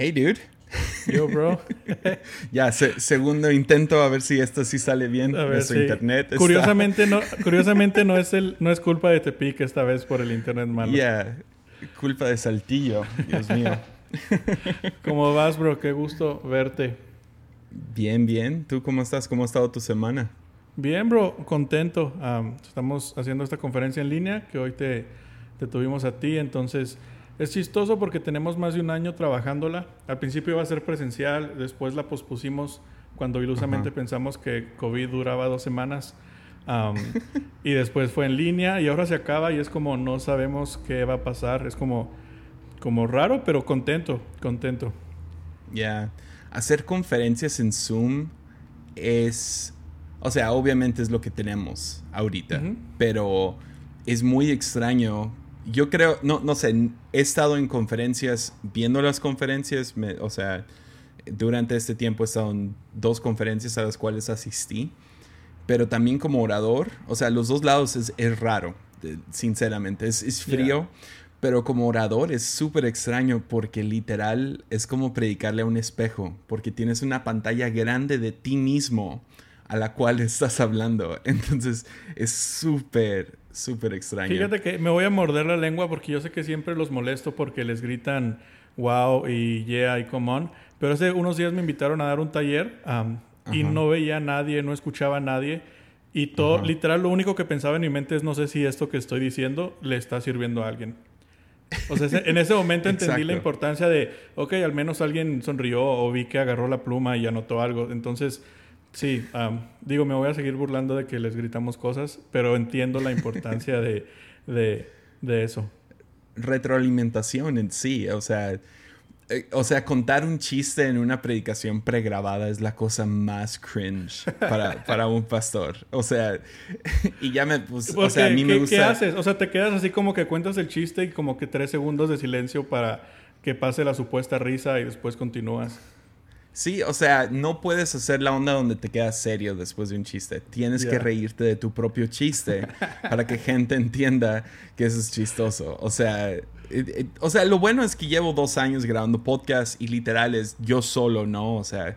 Hey, dude. Yo, bro. ya, segundo intento a ver si esto sí sale bien a ver, internet. Curiosamente, no, curiosamente no, es el, no es culpa de Tepic esta vez por el internet malo. Ya, culpa de Saltillo, Dios mío. ¿Cómo vas, bro? Qué gusto verte. Bien, bien. ¿Tú cómo estás? ¿Cómo ha estado tu semana? Bien, bro. Contento. estamos haciendo esta conferencia en línea que hoy te, te tuvimos a ti, entonces es chistoso porque tenemos más de un año trabajándola. Al principio iba a ser presencial, después la pospusimos cuando ilusamente pensamos que COVID duraba dos semanas. y después fue en línea y ahora se acaba y es como no sabemos qué va a pasar. Es como, como raro, pero contento, contento. Ya, hacer conferencias en Zoom es, o sea, obviamente es lo que tenemos ahorita, pero es muy extraño yo creo, no, no sé, he estado en conferencias, viendo las conferencias, o sea, durante este tiempo he estado en dos conferencias a las cuales asistí, pero también como orador, o sea, los dos lados es, raro, sinceramente, es, es frío, pero como orador es súper extraño porque literal es como predicarle a un espejo, porque tienes una pantalla grande de ti mismo a la cual estás hablando, entonces es súper, súper extraño. Fíjate que me voy a morder la lengua porque yo sé que siempre los molesto porque les gritan wow y yeah y come on. Pero hace unos días me invitaron a dar un taller y no veía a nadie, no escuchaba a nadie. Y todo, literal, lo único que pensaba en mi mente es no sé si esto que estoy diciendo le está sirviendo a alguien. O sea, en ese momento entendí la importancia de, ok, al menos alguien sonrió o vi que agarró la pluma y anotó algo. Entonces, Sí, digo, me voy a seguir burlando de que les gritamos cosas, pero entiendo la importancia de, de, eso. Retroalimentación en sí, o sea, eh, o sea, contar un chiste en una predicación pregrabada es la cosa más cringe para, para un pastor. O sea, y ya me, pues, o sea, a mí me gusta... ¿Qué haces? O sea, te quedas así como que cuentas el chiste y como que tres segundos de silencio para que pase la supuesta risa y después continúas. Sí, o sea, no puedes hacer la onda donde te quedas serio después de un chiste. Tienes que reírte de tu propio chiste para que gente entienda que eso es chistoso. O sea, eh, eh, o sea, lo bueno es que llevo dos años grabando podcast y literal es yo solo, ¿no? O sea,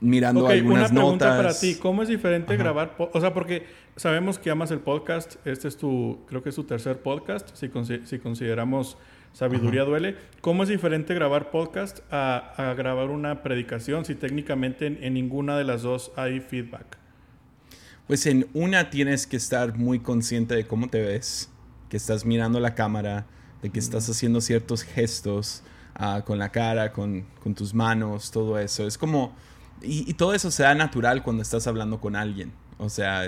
mirando okay, algunas una pregunta para ti. ¿Cómo es diferente grabar? O sea, porque sabemos que amas el podcast. Este es tu, creo que es tu tercer podcast, si, si consideramos Sabiduría duele. ¿Cómo es diferente grabar podcast a, grabar una predicación si técnicamente en, ninguna de las dos hay feedback? Pues en una tienes que estar muy consciente de cómo te ves, que estás mirando la cámara, de que estás haciendo ciertos gestos ah, con la cara, con, tus manos, todo eso. Es como... Y, todo eso se da natural cuando estás hablando con alguien. O sea,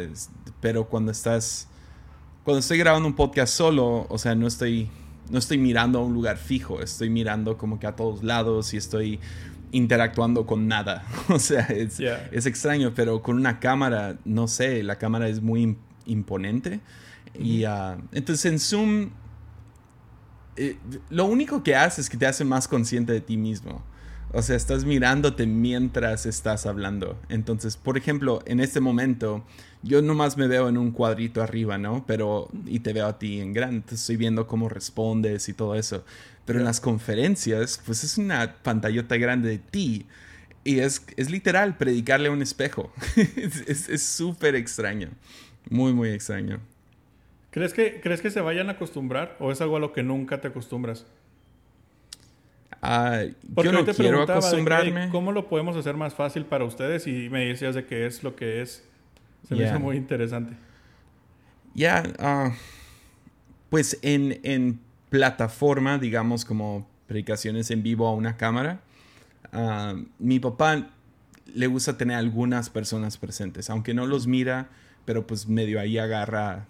pero cuando estás... Cuando estoy grabando un podcast solo, o sea, no estoy no estoy mirando a un lugar fijo, estoy mirando como que a todos lados y estoy interactuando con nada. o sea, es, extraño, pero con una cámara, no sé, la cámara es muy imponente. Y ah, entonces en Zoom, eh, lo único que hace es que te hace más consciente de ti mismo. O sea, estás mirándote mientras estás hablando. Entonces, por ejemplo, en este momento, yo nomás me veo en un cuadrito arriba, ¿no? Pero, y te veo a ti en grande, estoy viendo cómo respondes y todo eso. Pero en las conferencias, pues es una pantallota grande de ti. Y es, es literal predicarle a un espejo. es súper extraño. Muy, muy extraño. ¿Crees que, ¿Crees que se vayan a acostumbrar o es algo a lo que nunca te acostumbras? Ah, yo no quiero acostumbrarme. ¿Cómo lo podemos hacer más fácil para ustedes? Y me decías de que es lo que es. Se me hizo muy interesante. Ya, ah, pues en, en, plataforma, digamos como predicaciones en vivo a una cámara, ah, mi papá le gusta tener algunas personas presentes, aunque no los mira, pero pues medio ahí agarra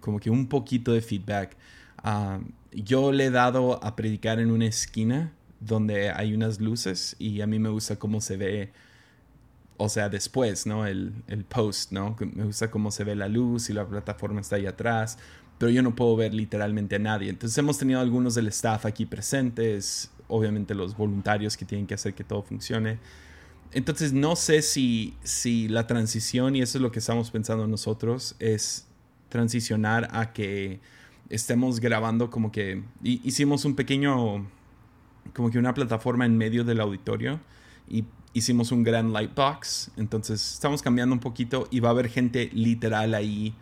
como que un poquito de feedback yo le he dado a predicar en una esquina donde hay unas luces y a mí me gusta cómo se ve, o sea, después, ¿no? El, el post, ¿no? Me gusta cómo se ve la luz y la plataforma está ahí atrás, pero yo no puedo ver literalmente a nadie. Entonces hemos tenido algunos del staff aquí presentes, obviamente los voluntarios que tienen que hacer que todo funcione. Entonces no sé si, si la transición, y eso es lo que estamos pensando nosotros, es transicionar a que estemos grabando como que hicimos un pequeño como que una plataforma en medio del auditorio y hicimos un gran lightbox. Entonces estamos cambiando un poquito y va a haber gente literal ahí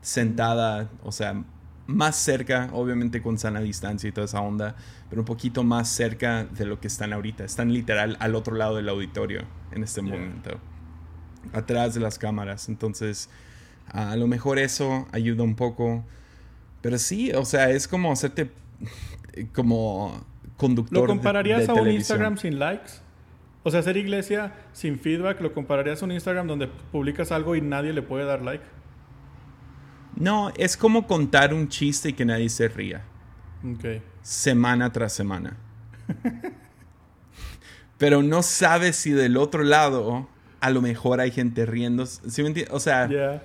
sentada, o sea, más cerca, obviamente con sana distancia y toda esa onda, pero un poquito más cerca de lo que están ahorita. Están literal al otro lado del auditorio en este momento, atrás de las cámaras. Entonces, a lo mejor eso ayuda un poco. Pero sí, o sea, es como hacerte como conductor. ¿Lo compararías a un Instagram sin likes? O sea, hacer iglesia sin feedback, ¿lo compararías a un Instagram donde publicas algo y nadie le puede dar like? No, es como contar un chiste y que nadie se ría. Ok. Semana tras semana. Pero no sabes si del otro lado a lo mejor hay gente riendo. ¿Sí me entiendes? O sea,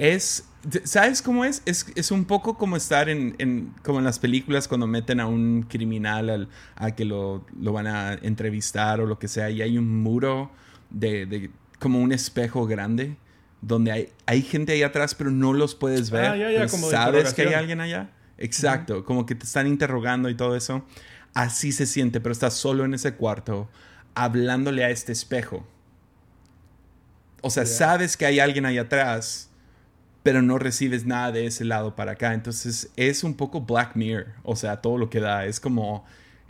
es. ¿Sabes cómo es? es? un poco como estar en, como en las películas cuando meten a un criminal a que lo, van a entrevistar o lo que sea y hay un muro de como un espejo grande donde hay, hay gente ahí atrás, pero no los puedes ver. Ah, sabes que hay alguien allá. Exacto, como que te están interrogando y todo eso. Así se siente, pero estás solo en ese cuarto hablándole a este espejo. O sea, sabes que hay alguien ahí atrás, pero no recibes nada de ese lado para acá. Entonces es un poco Black Mirror, o sea, todo lo que da. Es como,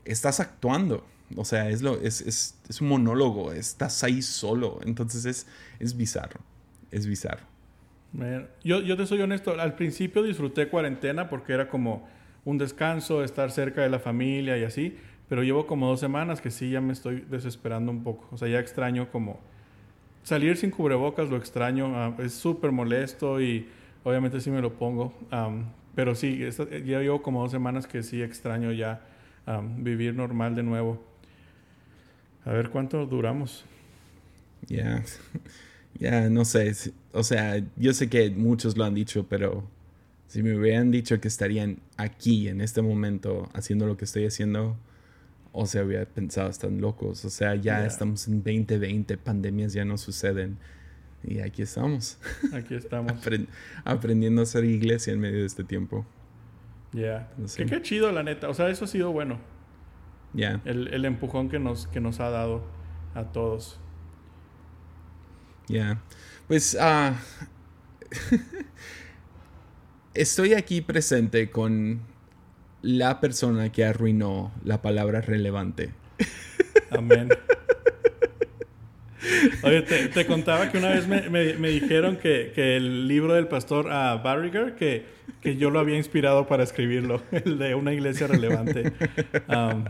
estás actuando. O sea, es, lo, es, es, es un monólogo, estás ahí solo. Entonces es, es bizarro es bizarro. Yo, yo te soy honesto, al principio disfruté cuarentena porque era como un descanso, estar cerca de la familia y así, pero llevo como dos semanas que sí ya me estoy desesperando un poco. O sea, ya extraño como salir sin cubrebocas, lo extraño, ah, es súper molesto y obviamente sí me lo pongo, pero sí, ya llevo como dos semanas que sí extraño ya vivir normal de nuevo. A ver cuánto duramos. Ya. Ya, no sé. O sea, yo sé que muchos lo han dicho, pero si me hubieran dicho que estarían aquí en este momento haciendo lo que estoy haciendo, o sea, hubiera pensado, están locos. O sea, ya estamos en 2020, pandemias ya no suceden. Y aquí estamos. Aquí estamos. aprendiendo a hacer iglesia en medio de este tiempo. Ya. qué chido, la neta. O sea, eso ha sido bueno. Ya. El, el, empujón que nos, que nos ha dado a todos. Ya. Pues uh, estoy aquí presente con la persona que arruinó la palabra relevante. Amén. Oye, te, contaba que una vez me, me, dijeron que, que, el libro del pastor uh, Barriger, que, que, yo lo había inspirado para escribirlo, el de una iglesia relevante. Um,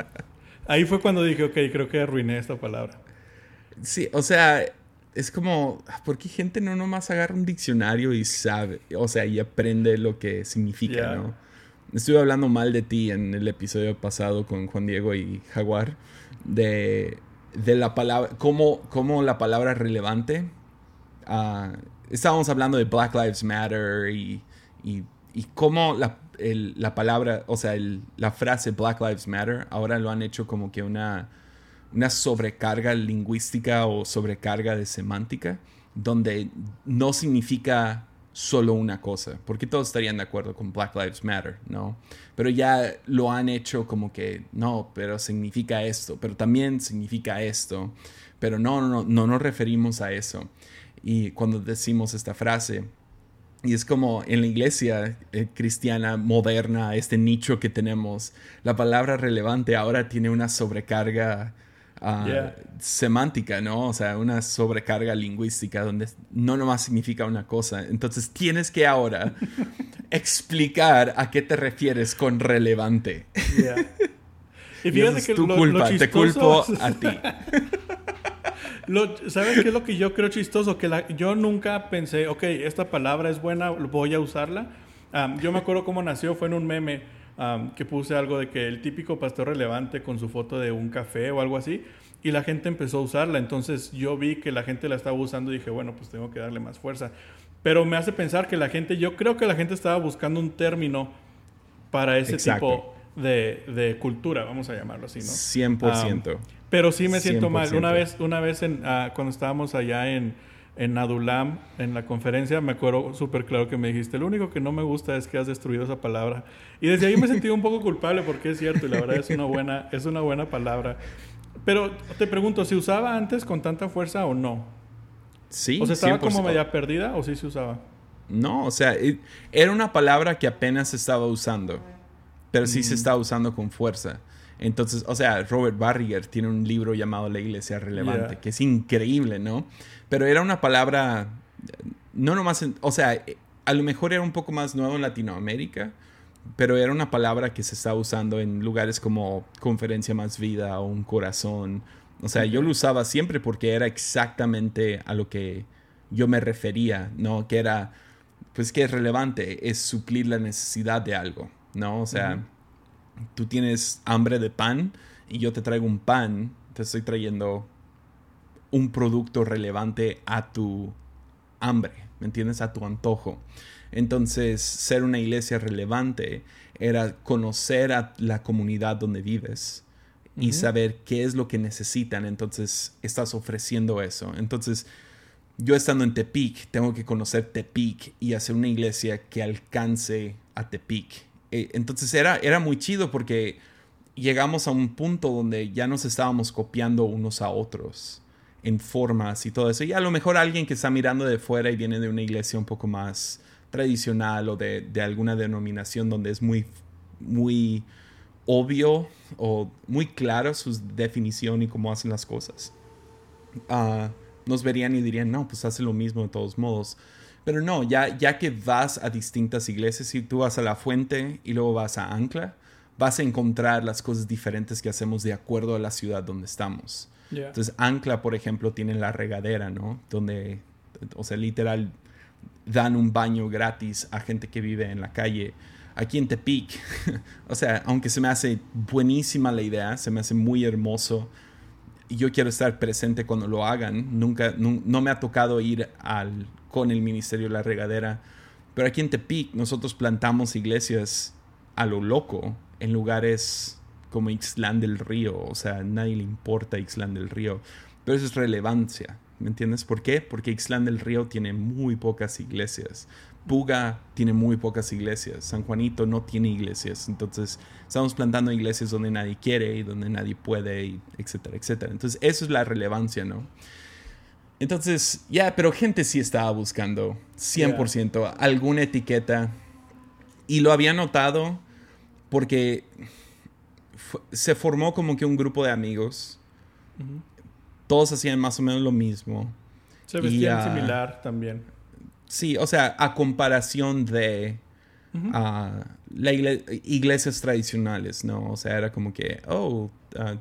ahí fue cuando dije, ok, creo que arruiné esta palabra. Sí, o sea, es como, ¿por qué gente no nomás agarra un diccionario y sabe, o sea, y aprende lo que significa, ¿no? Estuve hablando mal de ti en el episodio pasado con Juan Diego y Jaguar, de, de la palabra, cómo, cómo la palabra relevante, uh, estábamos hablando de Black Lives Matter y, y, y cómo la, la, palabra, o sea, la frase Black Lives Matter, ahora lo han hecho como que una una sobrecarga lingüística o sobrecarga de semántica, donde no significa solo una cosa, porque todos estarían de acuerdo con Black Lives Matter, ¿no? Pero ya lo han hecho como que, no, pero significa esto, pero también significa esto, pero no, no, no nos referimos a eso. Y cuando decimos esta frase, y es como en la iglesia eh, cristiana moderna, este nicho que tenemos, la palabra relevante ahora tiene una sobrecarga Ah, semántica, ¿no? O sea, una sobrecarga lingüística donde no nomás significa una cosa. Entonces tienes que ahora explicar a qué te refieres con relevante. Y fíjate que tu culpa, te culpo a ti. ¿Sabes qué es lo que yo creo chistoso? Que yo nunca pensé, ok, esta palabra es buena, voy a usarla. yo me acuerdo cómo nació, fue en un meme que puse algo de que el típico pastor relevante con su foto de un café o algo así, y la gente empezó a usarla. Entonces yo vi que la gente la estaba usando y dije, bueno, pues tengo que darle más fuerza. Pero me hace pensar que la gente, yo creo que la gente estaba buscando un término para ese tipo de, de, cultura, vamos a llamarlo así, ¿no? 100%. pero sí me siento mal. Una vez, una vez en, ah, cuando estábamos allá en, en Adulam, en la conferencia, me acuerdo súper claro que me dijiste, lo único que no me gusta es que has destruido esa palabra. Y desde ahí me sentí un poco culpable porque es cierto y la verdad es una buena, es una buena palabra. Pero te pregunto, ¿se usaba antes con tanta fuerza o no? Sí. ¿O sea, estaba como media perdida o sí se usaba? No, o sea, era una palabra que apenas se estaba usando, pero sí se mm. estaba usando con fuerza. Entonces, o sea, Robert Barriger tiene un libro llamado La Iglesia Relevante, que es increíble, ¿no? Pero era una palabra, no nomás, o sea, a lo mejor era un poco más nuevo en Latinoamérica, pero era una palabra que se estaba usando en lugares como Conferencia Más Vida o Un Corazón. O sea, yo lo usaba siempre porque era exactamente a lo que yo me refería, ¿no? Que era, pues que es relevante, es suplir la necesidad de algo, ¿no? O sea, tú tienes hambre de pan y yo te traigo un pan, te estoy trayendo un producto relevante a tu hambre, ¿me entiendes? A tu antojo. Entonces, ser una iglesia relevante era conocer a la comunidad donde vives y saber qué es lo que necesitan. Entonces, estás ofreciendo eso. Entonces, yo estando en Tepic, tengo que conocer Tepic y hacer una iglesia que alcance a Tepic eh, entonces era, era muy chido porque llegamos a un punto donde ya nos estábamos copiando unos a otros en formas y todo eso. Y a lo mejor alguien que está mirando de fuera y viene de una iglesia un poco más tradicional o de, alguna denominación donde es muy, muy obvio o muy claro su definición y cómo hacen las cosas. Ah, nos verían y dirían, no, pues hace lo mismo de todos modos. Pero no, ya, ya que vas a distintas iglesias, si tú vas a la fuente y luego vas a Ancla, vas a encontrar las cosas diferentes que hacemos de acuerdo a la ciudad donde estamos. Entonces, Ancla, por ejemplo, tiene la regadera, ¿no? Donde, o sea, literal, dan un baño gratis a gente que vive en la calle. Aquí en Tepic, o sea, aunque se me hace buenísima la idea, se me hace muy hermoso y yo quiero estar presente cuando lo hagan. Nunca, no me ha tocado ir al con el Ministerio de la Regadera. Pero aquí en Tepic nosotros plantamos iglesias a lo loco en lugares como Ixlán del Río. O sea, a nadie le importa Ixlán del Río. Pero eso es relevancia. ¿Me entiendes por qué? Porque Ixlán del Río tiene muy pocas iglesias. Puga tiene muy pocas iglesias. San Juanito no tiene iglesias. Entonces, estamos plantando iglesias donde nadie quiere y donde nadie puede, y etcétera, etcétera. Entonces, eso es la relevancia, ¿no? Entonces, ya, pero gente sí estaba buscando 100% alguna etiqueta. Y lo había notado porque se formó como que un grupo de amigos. Todos hacían más o menos lo mismo. Se vestían similar también. Sí, o sea, a comparación de uh, iglesias tradicionales, ¿no? O sea, era como que, oh, uh,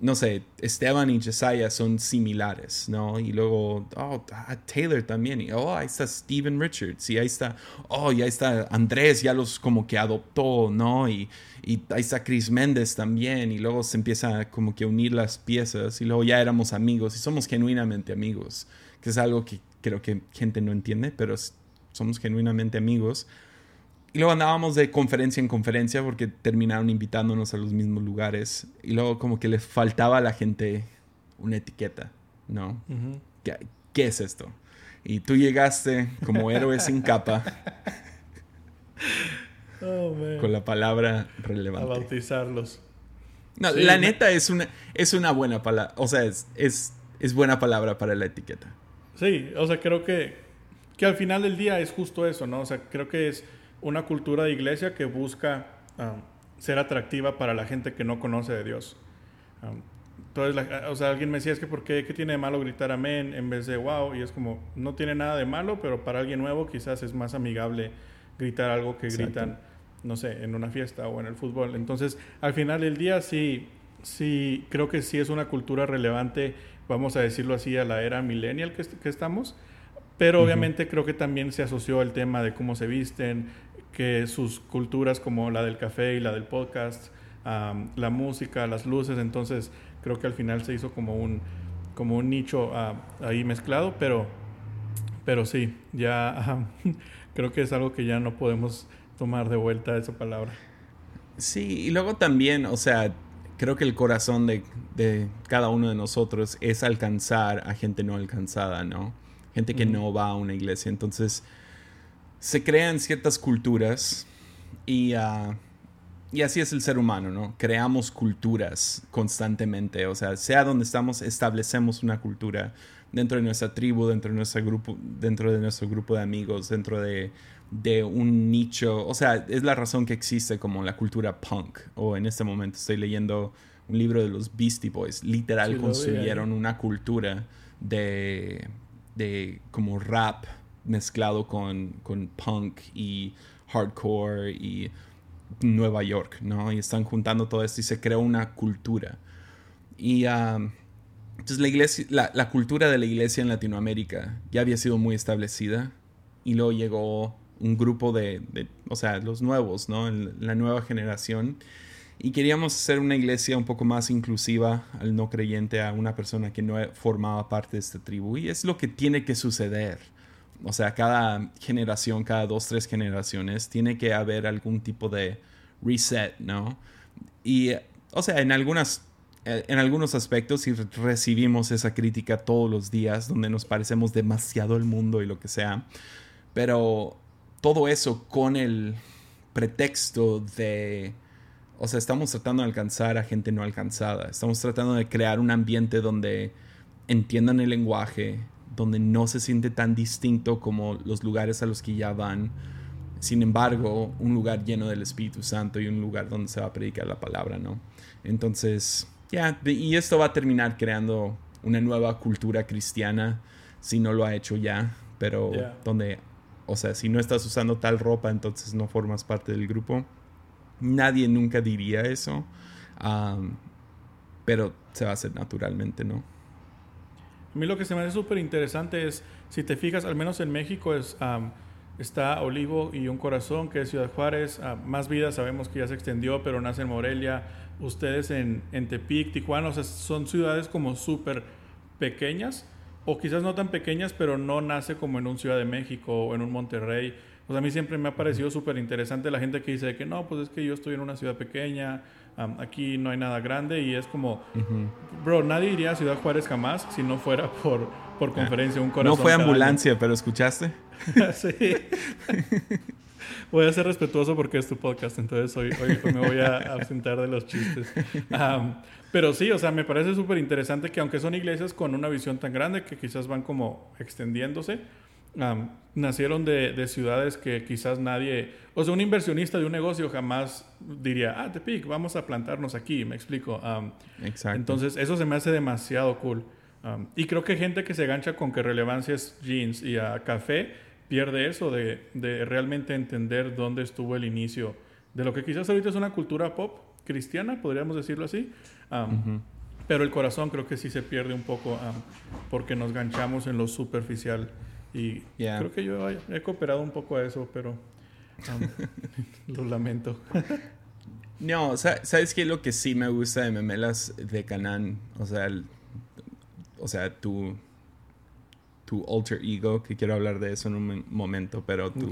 no sé, Esteban y Josiah son similares, ¿no? Y luego, oh, ah, Taylor también, y oh, ahí está Steven Richards, y ahí está, oh, y ahí está Andrés, ya los como que adoptó, ¿no? Y, y ahí está Chris Méndez también, y luego se empieza como que unir las piezas, y luego ya éramos amigos, y somos genuinamente amigos, que es algo que creo que gente no entiende, pero somos genuinamente amigos. Y luego andábamos de conferencia en conferencia porque terminaron invitándonos a los mismos lugares. Y luego como que les faltaba a la gente una etiqueta, ¿no? ¿Qué, es esto? Y tú llegaste como héroe sin capa. Oh, con la palabra relevante. A bautizarlos. No, la neta es una, es una buena palabra. O sea, es, es, es buena palabra para la etiqueta. Sí, o sea, creo que, que al final del día es justo eso, ¿no? O sea, creo que es una cultura de iglesia que busca um, ser atractiva para la gente que no conoce de Dios. Um, entonces, o sea, alguien me decía, es que ¿por qué, qué tiene de malo gritar amén en vez de wow? Y es como, no tiene nada de malo, pero para alguien nuevo quizás es más amigable gritar algo que gritan, no sé, en una fiesta o en el fútbol. Entonces, al final del día sí, sí, creo que sí es una cultura relevante, vamos a decirlo así, a la era millennial que, que estamos. Pero obviamente creo que también se asoció el tema de cómo se visten, que sus culturas como la del café y la del podcast, la música, las luces, entonces creo que al final se hizo como un, como un nicho ah, ahí mezclado, pero, pero sí, ya creo que es algo que ya no podemos tomar de vuelta esa palabra. Sí, y luego también, o sea, creo que el corazón de, de, cada uno de nosotros es alcanzar a gente no alcanzada, ¿no? Gente que no va a una iglesia. Entonces, se crean ciertas culturas y, ah, y así es el ser humano, ¿no? Creamos culturas constantemente. O sea, sea donde estamos, establecemos una cultura dentro de nuestra tribu, dentro de nuestro grupo, dentro de nuestro grupo de amigos, dentro de, de un nicho. O sea, es la razón que existe como la cultura punk. O en este momento estoy leyendo un libro de los Beastie Boys. Literal construyeron una cultura de, de como rap mezclado con, con punk y hardcore y Nueva York, ¿no? Y están juntando todo esto y se creó una cultura. Y um, entonces la, iglesia, la, cultura de la iglesia en Latinoamérica ya había sido muy establecida y luego llegó un grupo de, o sea, los nuevos, ¿no? La nueva generación. Y queríamos hacer una iglesia un poco más inclusiva al no creyente, a una persona que no formaba parte de esta tribu. Y es lo que tiene que suceder. O sea, cada generación, cada dos, tres generaciones, tiene que haber algún tipo de reset, ¿no? Y, o sea, en algunas eh, en algunos aspectos y recibimos esa crítica todos los días donde nos parecemos demasiado al mundo y lo que sea. Pero todo eso con el pretexto de, o sea, estamos tratando de alcanzar a gente no alcanzada. Estamos tratando de crear un ambiente donde entiendan el lenguaje, donde no se siente tan distinto como los lugares a los que ya van. Sin embargo, un lugar lleno del Espíritu Santo y un lugar donde se va a predicar la palabra, ¿no? Entonces, ya, y esto va a terminar creando una nueva cultura cristiana, si no lo ha hecho ya, pero donde, o sea, si no estás usando tal ropa, entonces no formas parte del grupo. Nadie nunca diría eso, pero se va a hacer naturalmente, ¿no? A mí lo que se me hace súper interesante es, si te fijas, al menos en México es... está Olivo y un corazón, que es Ciudad Juárez. más vida sabemos que ya se extendió, pero nace en Morelia ustedes en, en Tepic, Tijuana, o sea, son ciudades como súper pequeñas, o quizás no tan pequeñas, pero no nace como en un Ciudad de México o en un Monterrey. O sea, a mí siempre me ha parecido súper interesante la gente que dice que no, pues es que yo estoy en una ciudad pequeña, aquí no hay nada grande y es como, bro, nadie iría a Ciudad Juárez jamás si no fuera por, por conferencia, un corazón. No fue ambulancia, pero ¿escuchaste? sí. voy a ser respetuoso porque es tu podcast, entonces hoy, hoy me voy a absentar de los chistes. pero sí, o sea, me parece súper interesante que aunque son iglesias con una visión tan grande que quizás van como extendiéndose, nacieron de, de, ciudades que quizás nadie, o sea, un inversionista de un negocio jamás diría, ah, Tepic, vamos a plantarnos aquí, me explico. Exacto. Entonces, eso se me hace demasiado cool. y creo que gente que se gancha con que relevancia es jeans y a café, pierde eso de, de, realmente entender dónde estuvo el inicio de lo que quizás ahorita es una cultura pop cristiana, podríamos decirlo así. Pero el corazón creo que sí se pierde un poco porque nos ganchamos en lo superficial. Y creo que yo he cooperado un poco a eso, pero lo lamento. no, ¿sabes qué? Lo que sí me gusta de Memelas de Canán, o sea, o sea, tu, tu alter ego, que quiero hablar de eso en un momento, pero tu...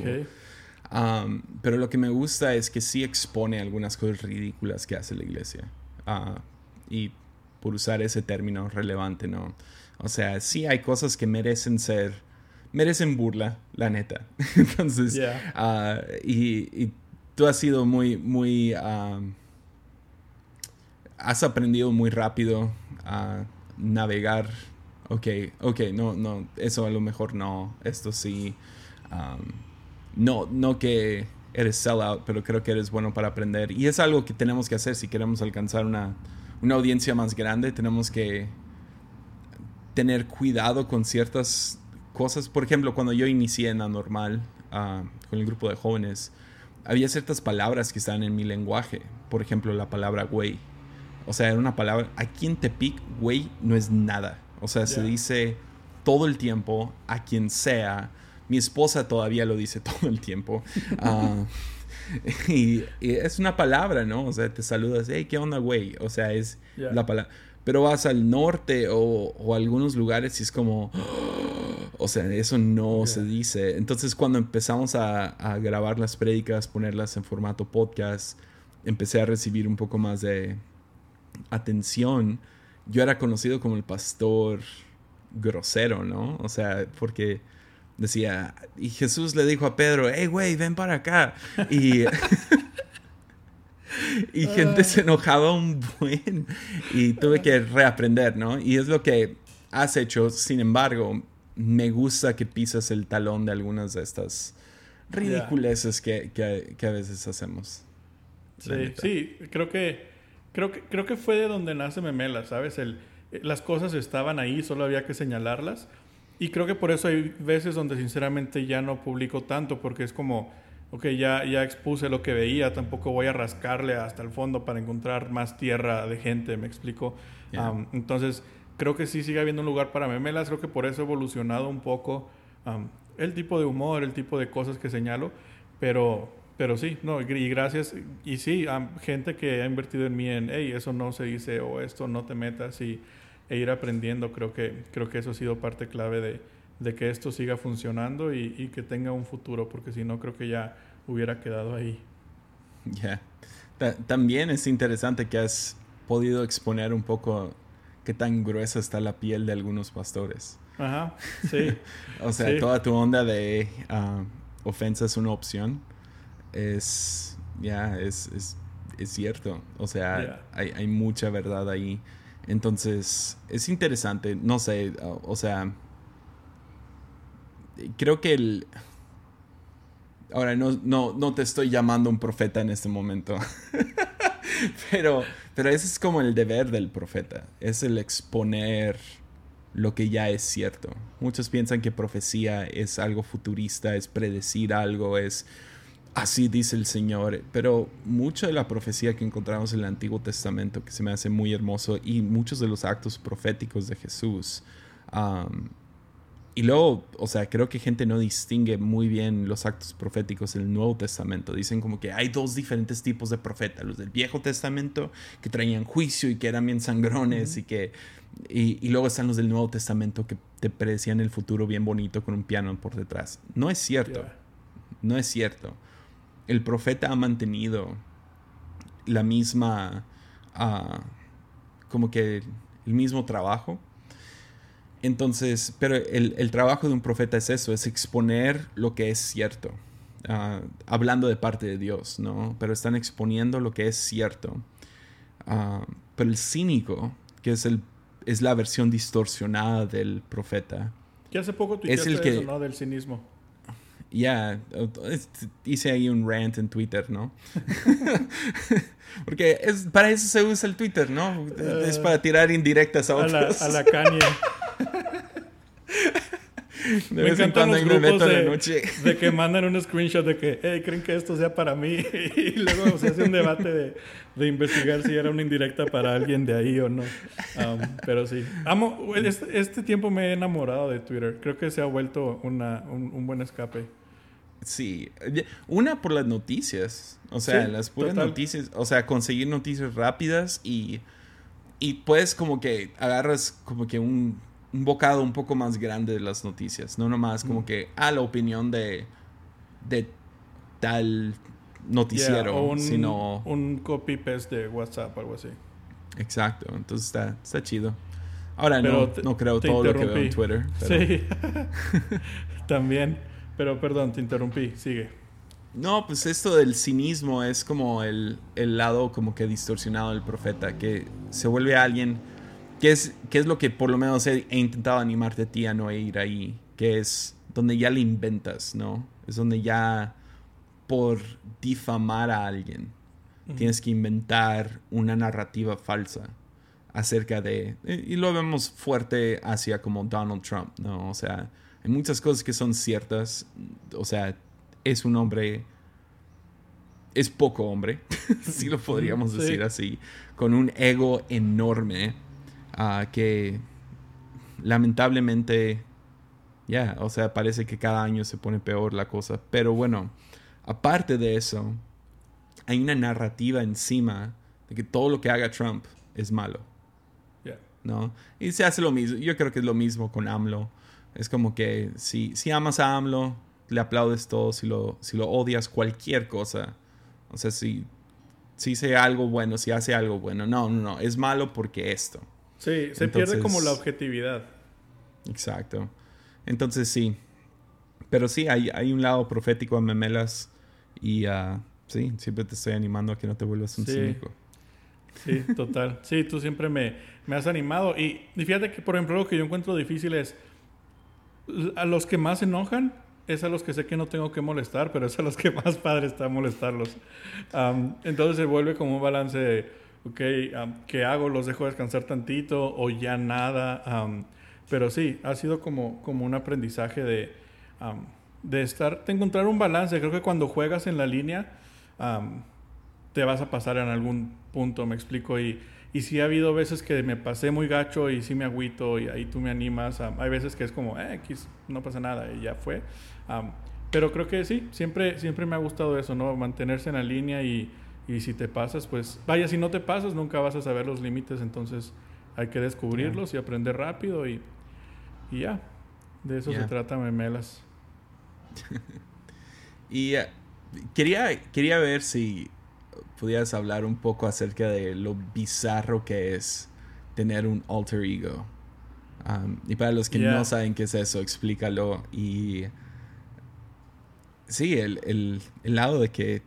Um, pero lo que me gusta es que sí expone algunas cosas ridículas que hace la iglesia. Uh, y por usar ese término relevante, ¿no? O sea, sí hay cosas que merecen ser, merecen burla, la neta. Entonces, uh, y, tú has sido muy, muy, um, has aprendido muy rápido a navegar ok, ok, no, no, eso a lo mejor no, esto sí, um, no, no que eres sellout, pero creo que eres bueno para aprender. Y es algo que tenemos que hacer si queremos alcanzar una, una audiencia más grande, tenemos que tener cuidado con ciertas cosas. Por ejemplo, cuando yo inicié en Anormal uh, con el grupo de jóvenes, había ciertas palabras que estaban en mi lenguaje. Por ejemplo, la palabra güey. O sea, era una palabra. Aquí en Tepic, güey no es nada. O sea, se dice todo el tiempo a quien sea. Mi esposa todavía lo dice todo el tiempo. Ah, y, es una palabra, ¿no? O sea, te saludas, hey, ¿qué onda, güey? O sea, es la palabra. Pero vas al norte o, o, a algunos lugares y es como, o sea, eso no se dice. Entonces, cuando empezamos a, a, grabar las prédicas, ponerlas en formato podcast, empecé a recibir un poco más de, atención, yo era conocido como el pastor grosero, ¿no? O sea, porque decía, y Jesús le dijo a Pedro, hey, güey, ven para acá. Y, y gente se enojaba un buen y tuve que reaprender, ¿no? Y es lo que has hecho, sin embargo, me gusta que pisas el talón de algunas de estas ridiculeces que, que, a veces hacemos. Sí, sí, creo que, creo que creo que fue de donde nace Memela, ¿sabes? El, las cosas estaban ahí, solo había que señalarlas. Y creo que por eso hay veces donde sinceramente ya no publico tanto, porque es como, ok, ya, ya expuse lo que veía, tampoco voy a rascarle hasta el fondo para encontrar más tierra de gente, me explico. entonces, creo que sí sigue habiendo un lugar para memelas, creo que por eso ha evolucionado un poco el tipo de humor, el tipo de cosas que señalo, pero, pero sí, no, y gracias, y sí, gente que ha invertido en mí en, hey, eso no se dice o esto no te metas y e ir aprendiendo. Creo que, creo que eso ha sido parte clave de, de que esto siga funcionando y, y, que tenga un futuro, porque si no, creo que ya hubiera quedado ahí. Ya. También es interesante que has podido exponer un poco qué tan gruesa está la piel de algunos pastores. Ajá, sí. o sea, toda tu onda de uh, ofensa es una opción. Es, ya, es, es, es, cierto. O sea, hay, hay mucha verdad ahí. Entonces, es interesante, no sé, o sea, creo que el... Ahora, no, no, no te estoy llamando un profeta en este momento, pero, pero ese es como el deber del profeta, es el exponer lo que ya es cierto. Muchos piensan que profecía es algo futurista, es predecir algo, es así dice el Señor. Pero mucha de la profecía que encontramos en el Antiguo Testamento, que se me hace muy hermoso, y muchos de los actos proféticos de Jesús. Y luego, o sea, creo que gente no distingue muy bien los actos proféticos en el Nuevo Testamento. Dicen como que hay dos diferentes tipos de profetas. Los del Viejo Testamento, que traían juicio y que eran bien sangrones y que... Y, luego están los del Nuevo Testamento que te predecían el futuro bien bonito con un piano por detrás. No es cierto. No es cierto el profeta ha mantenido la misma, ah, como que el mismo trabajo. Entonces, pero el, trabajo de un profeta es eso, es exponer lo que es cierto, ah, hablando de parte de Dios, ¿no? Pero están exponiendo lo que es cierto. Ah, pero el cínico, que es, el, es la versión distorsionada del profeta, que hace poco es el que, ¿no? Del cinismo ya, hice ahí un rant en Twitter, ¿no? Porque es, para eso se usa el Twitter, ¿no? es para tirar indirectas a otros. A la, a la caña. De me encantan los grupos de, de, que mandan un screenshot de que, hey, creen que esto sea para mí. y luego se hace un debate de, de, investigar si era una indirecta para alguien de ahí o no. Um, pero sí. Amo, este, este, tiempo me he enamorado de Twitter. Creo que se ha vuelto una, un buen escape. Sí, una por las noticias, o sea, las puras noticias, o sea, conseguir noticias rápidas y, y puedes como que agarras como que un, un, bocado un poco más grande de las noticias, no nomás como que, ah, la opinión de, de tal noticiero, un, sino... Un copy-paste de WhatsApp, algo así. Exacto, entonces está, está chido. Ahora no, no creo todo lo que veo en Twitter. Sí, también. Pero perdón, te interrumpí, sigue. No, pues esto del cinismo es como el, el lado como que distorsionado del profeta, que se vuelve alguien, que es, que es lo que por lo menos he, intentado animarte a ti a no ir ahí, que es donde ya le inventas, ¿no? Es donde ya por difamar a alguien tienes que inventar una narrativa falsa acerca de... Y lo vemos fuerte hacia como Donald Trump, ¿no? O sea, hay muchas cosas que son ciertas. O sea, es un hombre. Es poco hombre, si lo podríamos decir así. Con un ego enorme. Que lamentablemente. Ya, o sea, parece que cada año se pone peor la cosa. Pero bueno, aparte de eso, hay una narrativa encima de que todo lo que haga Trump es malo. ¿No? Y se hace lo mismo. Yo creo que es lo mismo con AMLO. Es como que si, si amas a AMLO, le aplaudes todo. Si lo, si lo odias, cualquier cosa. O sea, si si dice algo bueno, si hace algo bueno. No, no, no, es malo porque esto. Sí, se pierde como la objetividad. Exacto. Entonces sí. Pero sí, hay, hay un lado profético a Memelas y uh, sí, siempre te estoy animando a que no te vuelvas un cínico. Sí, total. Sí, tú siempre me, me has animado. Y, y, fíjate que, por ejemplo, lo que yo encuentro difícil es a los que más enojan es a los que sé que no tengo que molestar, pero es a los que más padre está molestarlos. entonces se vuelve como un balance de, ok, ¿qué hago? ¿Los dejo descansar tantito o ya nada? pero sí, ha sido como, como un aprendizaje de, de estar, de encontrar un balance. Creo que cuando juegas en la línea, te vas a pasar en algún punto, me explico, y y sí ha habido veces que me pasé muy gacho y sí me agüito y ahí tú me animas. hay veces que es como, eh, no pasa nada y ya fue. pero creo que sí, siempre, siempre me ha gustado eso, ¿no? Mantenerse en la línea y, y, si te pasas, pues, vaya, si no te pasas, nunca vas a saber los límites, entonces hay que descubrirlos y aprender rápido y, y ya. De eso se trata Memelas. y eh, quería, quería ver si pudieras hablar un poco acerca de lo bizarro que es tener un alter ego. Um, y para los que no saben qué es eso, explícalo. Y sí, el, el, el lado de que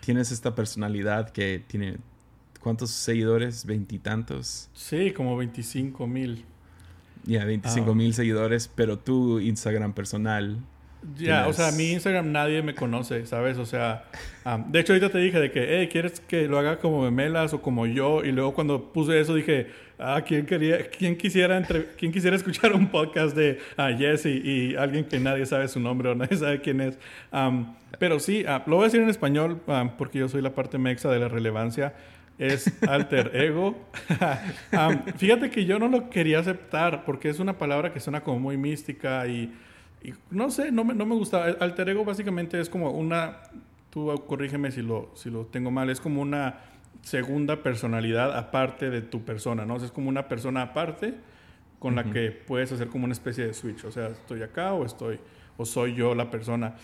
tienes esta personalidad que tiene, ¿cuántos seguidores? ¿Veintitantos? Sí, como 25 mil. Ya, 25 mil seguidores, pero tu Instagram personal ya, o sea, mi Instagram nadie me conoce, ¿sabes? O sea, de hecho ahorita te dije de que, hey, ¿quieres que lo haga como Memelas o como yo? Y luego cuando puse eso dije, ah, ¿quién, quería, quién, quisiera, entre, quién quisiera escuchar un podcast de ah, Jesse y alguien que nadie sabe su nombre o nadie sabe quién es? pero sí, ah, lo voy a decir en español porque yo soy la parte mexa de la relevancia. Es alter ego. fíjate que yo no lo quería aceptar porque es una palabra que suena como muy mística y no sé, no me, no me gusta. Alter ego básicamente es como una, tú corrígeme si lo, si lo tengo mal, es como una segunda personalidad aparte de tu persona, ¿no? es como una persona aparte con la que puedes hacer como una especie de switch. O sea, estoy acá o estoy, o soy yo la persona.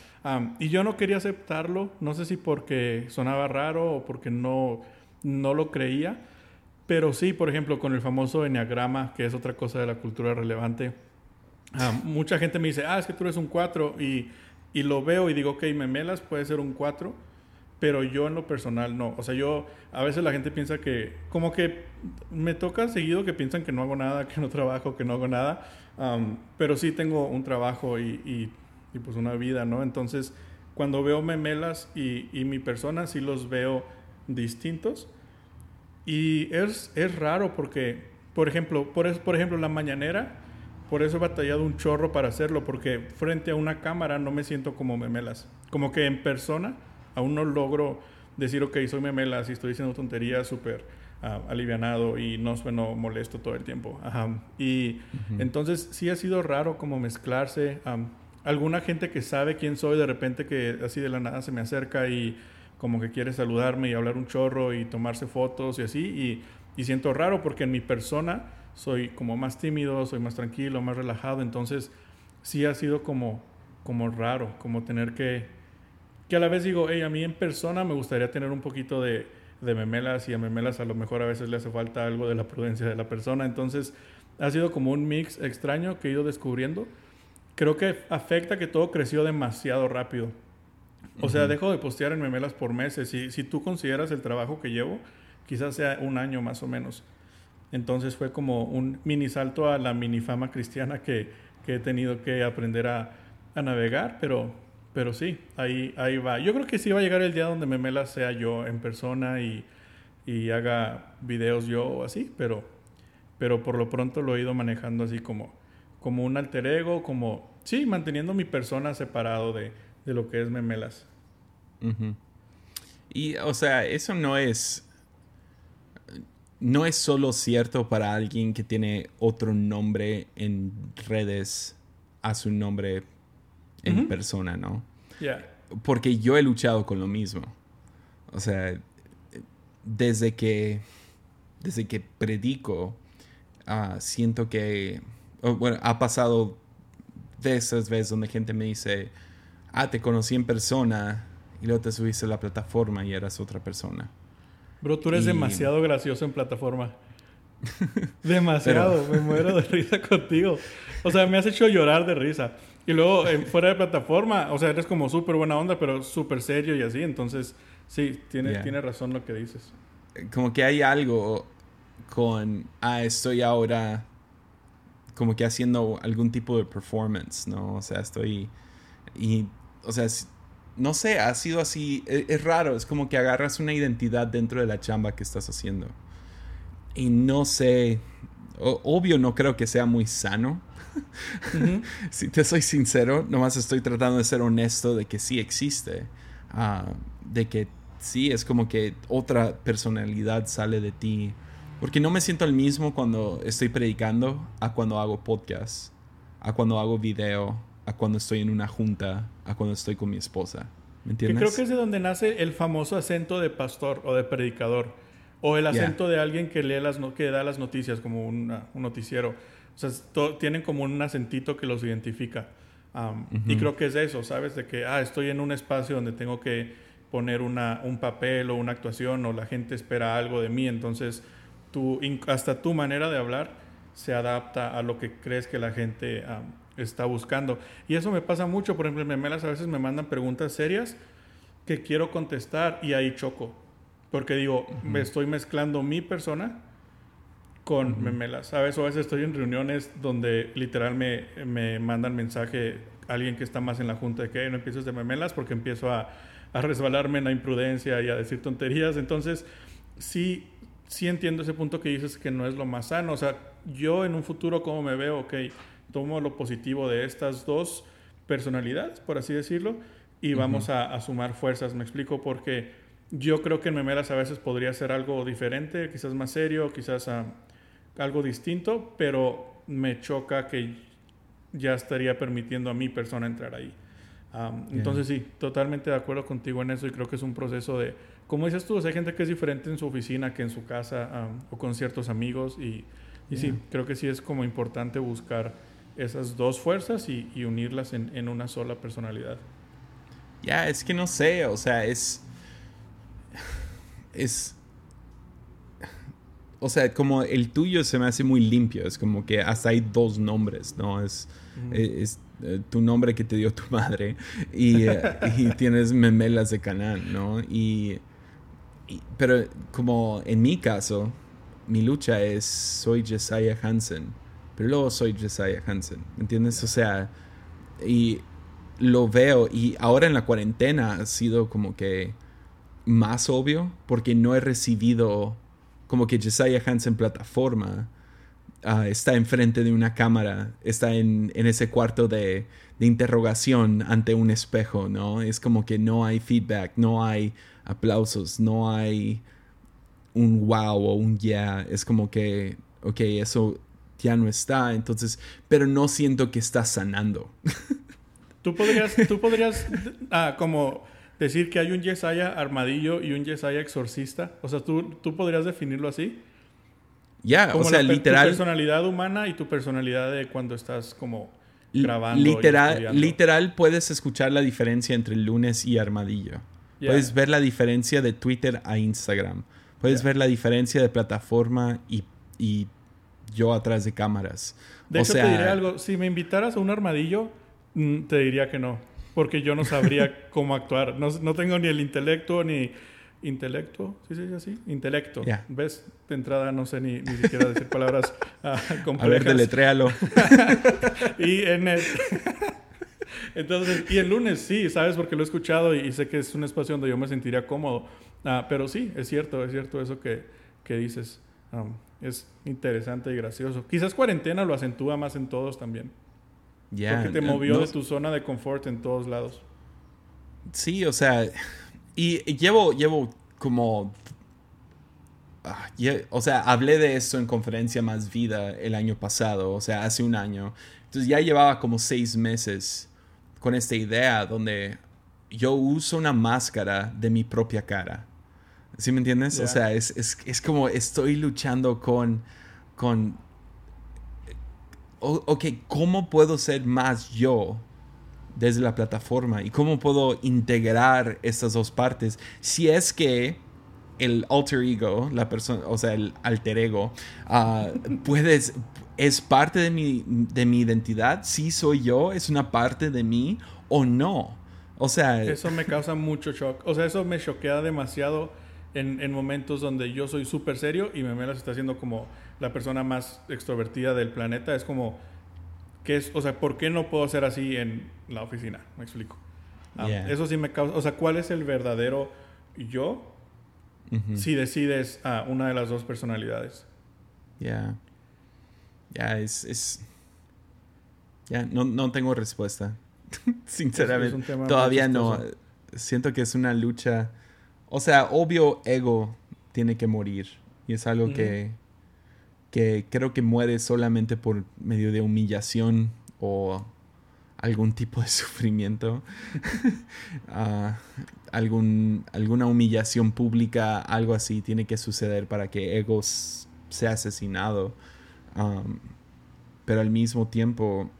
y yo no quería aceptarlo, no sé si porque sonaba raro o porque no, no lo creía, pero sí, por ejemplo, con el famoso enneagrama, que es otra cosa de la cultura relevante mucha gente me dice, ah, es que tú eres un 4 y, y, lo veo y digo, ok, memelas puede ser un 4, pero yo en lo personal no. O sea, yo, a veces la gente piensa que, como que me toca seguido que piensan que no hago nada, que no trabajo, que no hago nada, pero sí tengo un trabajo y, y, y, pues una vida, ¿no? Entonces, cuando veo memelas y, y mi persona, sí los veo distintos. Y es, es raro porque, por ejemplo, por, por ejemplo, la mañanera, por eso he batallado un chorro para hacerlo, porque frente a una cámara no me siento como memelas. Como que en persona aún no logro decir, ok, soy memelas y estoy diciendo tonterías súper uh, alivianado y no sueno molesto todo el tiempo. Y entonces sí ha sido raro como mezclarse. alguna gente que sabe quién soy, de repente que así de la nada se me acerca y como que quiere saludarme y hablar un chorro y tomarse fotos y así. Y, y siento raro porque en mi persona soy como más tímido, soy más tranquilo, más relajado, entonces sí ha sido como, como raro, como tener que, que a la vez digo, hey, a mí en persona me gustaría tener un poquito de, de memelas y a memelas a lo mejor a veces le hace falta algo de la prudencia de la persona, entonces ha sido como un mix extraño que he ido descubriendo. Creo que afecta que todo creció demasiado rápido. O sea, dejo de postear en memelas por meses. Y si tú consideras el trabajo que llevo, quizás sea un año más o menos. Entonces fue como un mini salto a la mini fama cristiana que, que he tenido que aprender a, a, navegar, pero, pero sí, ahí, ahí va. Yo creo que sí va a llegar el día donde Memela sea yo en persona y, y haga videos yo o así, pero, pero por lo pronto lo he ido manejando así como, como un alter ego, como, sí, manteniendo mi persona separado de, de lo que es Memelas. Y, o sea, eso no es no es solo cierto para alguien que tiene otro nombre en redes a su nombre en persona, ¿no? Porque yo he luchado con lo mismo. O sea, desde que, desde que predico, ah, siento que, bueno, ha pasado de esas veces donde gente me dice, ah, te conocí en persona y luego te subiste a la plataforma y eras otra persona. Bro, tú eres demasiado gracioso en plataforma. demasiado, me muero de risa contigo. O sea, me has hecho llorar de risa. Y luego, fuera de plataforma, o sea, eres como súper buena onda, pero súper serio y así. Entonces, sí, tiene, tiene razón lo que dices. Como que hay algo con, ah, estoy ahora como que haciendo algún tipo de performance, ¿no? O sea, estoy... Y, o sea, no sé, ha sido así, es, es, raro, es como que agarras una identidad dentro de la chamba que estás haciendo. Y no sé, obvio no creo que sea muy sano. si te soy sincero, nomás estoy tratando de ser honesto de que sí existe, uh, de que sí, es como que otra personalidad sale de ti. Porque no me siento el mismo cuando estoy predicando a cuando hago podcast, a cuando hago video, a cuando estoy en una junta, a cuando estoy con mi esposa. ¿Me entiendes? creo que es de donde nace el famoso acento de pastor o de predicador. O el acento de alguien que lee las que da las noticias como un noticiero. O sea, tienen como un acentito que los identifica. Y creo que es eso, ¿sabes? De que, ah, estoy en un espacio donde tengo que poner una, un papel o una actuación o la gente espera algo de mí. Entonces, tú, hasta tu manera de hablar se adapta a lo que crees que la gente está buscando. Y eso me pasa mucho. Por ejemplo, en Memelas a veces me mandan preguntas serias que quiero contestar y ahí choco. Porque digo, me estoy mezclando mi persona con memelas, ¿sabes? O a veces estoy en reuniones donde literal me, me, mandan mensaje alguien que está más en la junta de que no empieces de memelas porque empiezo a, a, resbalarme en la imprudencia y a decir tonterías. Entonces, sí, sí entiendo ese punto que dices que no es lo más sano. O sea, yo en un futuro, ¿cómo me veo? Ok, tomo lo positivo de estas dos personalidades, por así decirlo, y vamos a, sumar fuerzas. Me explico porque yo creo que en Memelas a veces podría ser algo diferente, quizás más serio, quizás ah, algo distinto, pero me choca que ya estaría permitiendo a mi persona entrar ahí. Entonces sí, totalmente de acuerdo contigo en eso y creo que es un proceso de, como dices tú, hay gente que es diferente en su oficina que en su casa o con ciertos amigos y, y sí, creo que sí es como importante buscar esas dos fuerzas y, unirlas en, una sola personalidad. Ya, es que no sé, o sea, es... Es... O sea, como el tuyo se me hace muy limpio, es como que hasta hay dos nombres, ¿no? Es, es, eh, tu nombre que te dio tu madre y, eh, y tienes memelas de canal, ¿no? Y, pero como en mi caso, mi lucha es soy Jesiah Hansen pero luego soy Jesiah Hansen, ¿me entiendes? O sea, y lo veo y ahora en la cuarentena ha sido como que más obvio porque no he recibido como que Jesiah Hansen plataforma uh, está enfrente de una cámara, está en, en ese cuarto de, de, interrogación ante un espejo, ¿no? Es como que no hay feedback, no hay aplausos, no hay un wow o un yeah, es como que, ok, eso ya no está, entonces, pero no siento que está sanando. Tú podrías, tú podrías ah, como decir que hay un Yesaya armadillo y un Yesaya exorcista. O sea, ¿tú, tú podrías definirlo así. Ya, o sea, literal. Tu personalidad humana y tu personalidad de cuando estás como grabando. Literal, literal puedes escuchar la diferencia entre lunes y armadillo. Puedes ver la diferencia de Twitter a Instagram. Puedes ver la diferencia de plataforma y, y yo atrás de cámaras. De hecho, te diré algo. Si me invitaras a un armadillo, mm, te diría que no. Porque yo no sabría cómo actuar. No, no, tengo ni el intelecto ni. ¿Intelecto? ¿Sí se dice así? Intelecto. ¿Ves? De entrada no sé ni, ni siquiera decir palabras uh, complejas. A ver, deletréalo. y en el... Entonces, y el lunes sí, ¿sabes? Porque lo he escuchado y, sé que es un espacio donde yo me sentiría cómodo. Uh, pero sí, es cierto, es cierto eso que, que dices. Um, es interesante y gracioso. Quizás cuarentena lo acentúa más en todos también. Porque te movió de tu zona de confort en todos lados. Sí, o sea, y, llevo, llevo como... Ah, o sea, hablé de esto en conferencia Más Vida el año pasado, o sea, hace un año. Entonces ya llevaba como seis meses con esta idea donde yo uso una máscara de mi propia cara. ¿Sí me entiendes? O sea, es, es, es, como estoy luchando con, con, ok, ¿cómo puedo ser más yo desde la plataforma? ¿Y cómo puedo integrar estas dos partes? Si es que el alter ego, la persona, o sea, el alter ego, ah, puedes, es parte de mi, de mi identidad, sí soy yo, es una parte de mí o no. O sea... Eso me causa mucho shock. O sea, eso me choquea demasiado en, en momentos donde yo soy súper serio y Memela se está haciendo como la persona más extrovertida del planeta. Es como, ¿qué es? O sea, ¿por qué no puedo ser así en la oficina? Me explico. Ah, eso sí me causa... O sea, ¿cuál es el verdadero yo si decides a una de las dos personalidades. Ya. Ya, es. Ya, no, no, tengo respuesta. Sinceramente. todavía no. Siento que es una lucha. O sea, obvio, ego tiene que morir. Y es algo que. que creo que muere solamente por medio de humillación o algún tipo de sufrimiento, ah, algún, alguna humillación pública, algo así tiene que suceder para que Ego sea asesinado. pero al mismo tiempo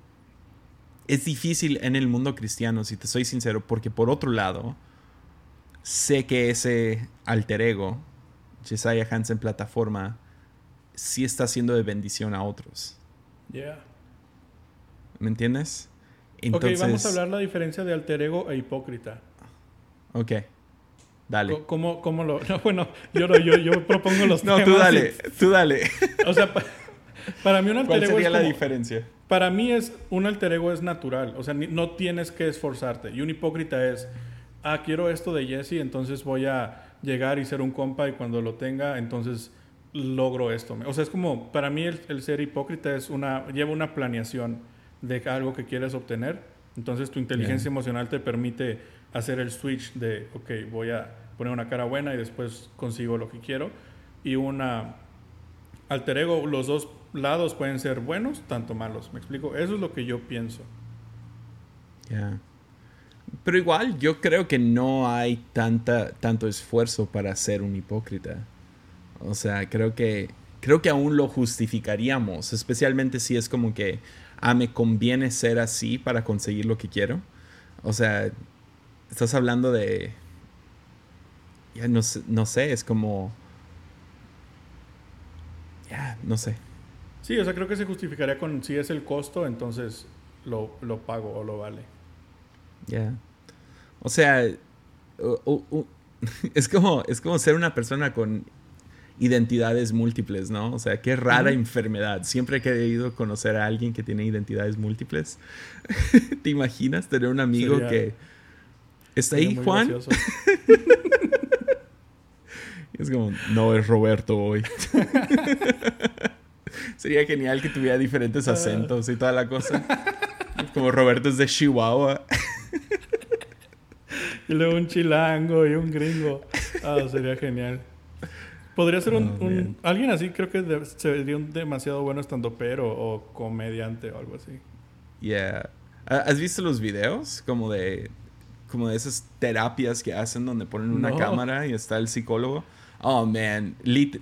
es difícil en el mundo cristiano, si te soy sincero, porque por otro lado, sé que ese alter ego, Jesiah Hansen plataforma, sí está siendo de bendición a otros. ¿Me entiendes? Ok, vamos a hablar la diferencia de alter ego e hipócrita. Ok. Dale. ¿Cómo, cómo lo.? No, bueno, yo, yo, yo propongo los No, tú dale, tú dale. O sea, para mí un alter ego. ¿Cuál sería la diferencia? Para mí es. Un alter ego es natural. O sea, no tienes que esforzarte. Y un hipócrita es. Ah, quiero esto de Jesse, entonces voy a llegar y ser un compa y cuando lo tenga, entonces logro esto. O sea, es como. Para mí el, el ser hipócrita es una. lleva una planeación de algo que quieres obtener. Entonces tu inteligencia emocional te permite hacer el switch de, ok, voy a poner una cara buena y después consigo lo que quiero. Y una alter ego, los dos lados pueden ser buenos, tanto malos. ¿Me explico? Eso es lo que yo pienso. Ya. Pero igual yo creo que no hay tanta, tanto esfuerzo para ser un hipócrita. O sea, creo que, creo que aún lo justificaríamos, especialmente si es como que ah, me conviene ser así para conseguir lo que quiero. O sea, estás hablando de... Ya no, no sé, es como... Ya, no sé. Sí, o sea, creo que se justificaría con si es el costo, entonces lo, pago o lo vale. Ya. O sea, es, como, es como ser una persona con identidades múltiples, ¿no? O sea, qué rara enfermedad. Siempre he querido conocer a alguien que tiene identidades múltiples. ¿Te imaginas tener un amigo que... ¿Está ahí, Juan? es como, no es Roberto hoy. Sería genial que tuviera diferentes ah. acentos y toda la cosa. Como Roberto es de Chihuahua. Y luego un chilango y un gringo. Ah, sería genial. Podría ser un, ah, alguien así, creo que sería un demasiado bueno estando pero o comediante o algo así. Yeah. ¿Has visto los videos como de como de esas terapias que hacen donde ponen una cámara y está el psicólogo? Oh man,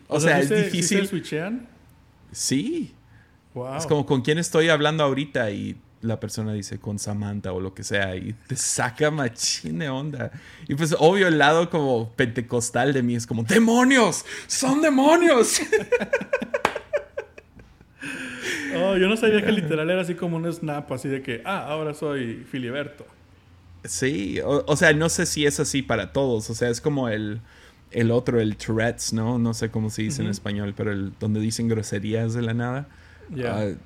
o, sea, es difícil. ¿sí switchean? Sí. Wow. Es como con quién estoy hablando ahorita y la persona dice con Samantha o lo que sea y te saca machín de onda. Y pues obvio el lado como pentecostal de mí es como demonios, son demonios. oh, yo no sabía que literal era así como un snap, así de que, ah, ahora soy Filiberto. Sí, o, sea, no sé si es así para todos, o sea, es como el, el otro, el Tourette's, ¿no? No sé cómo se dice en español, pero el donde dicen groserías de la nada. Yeah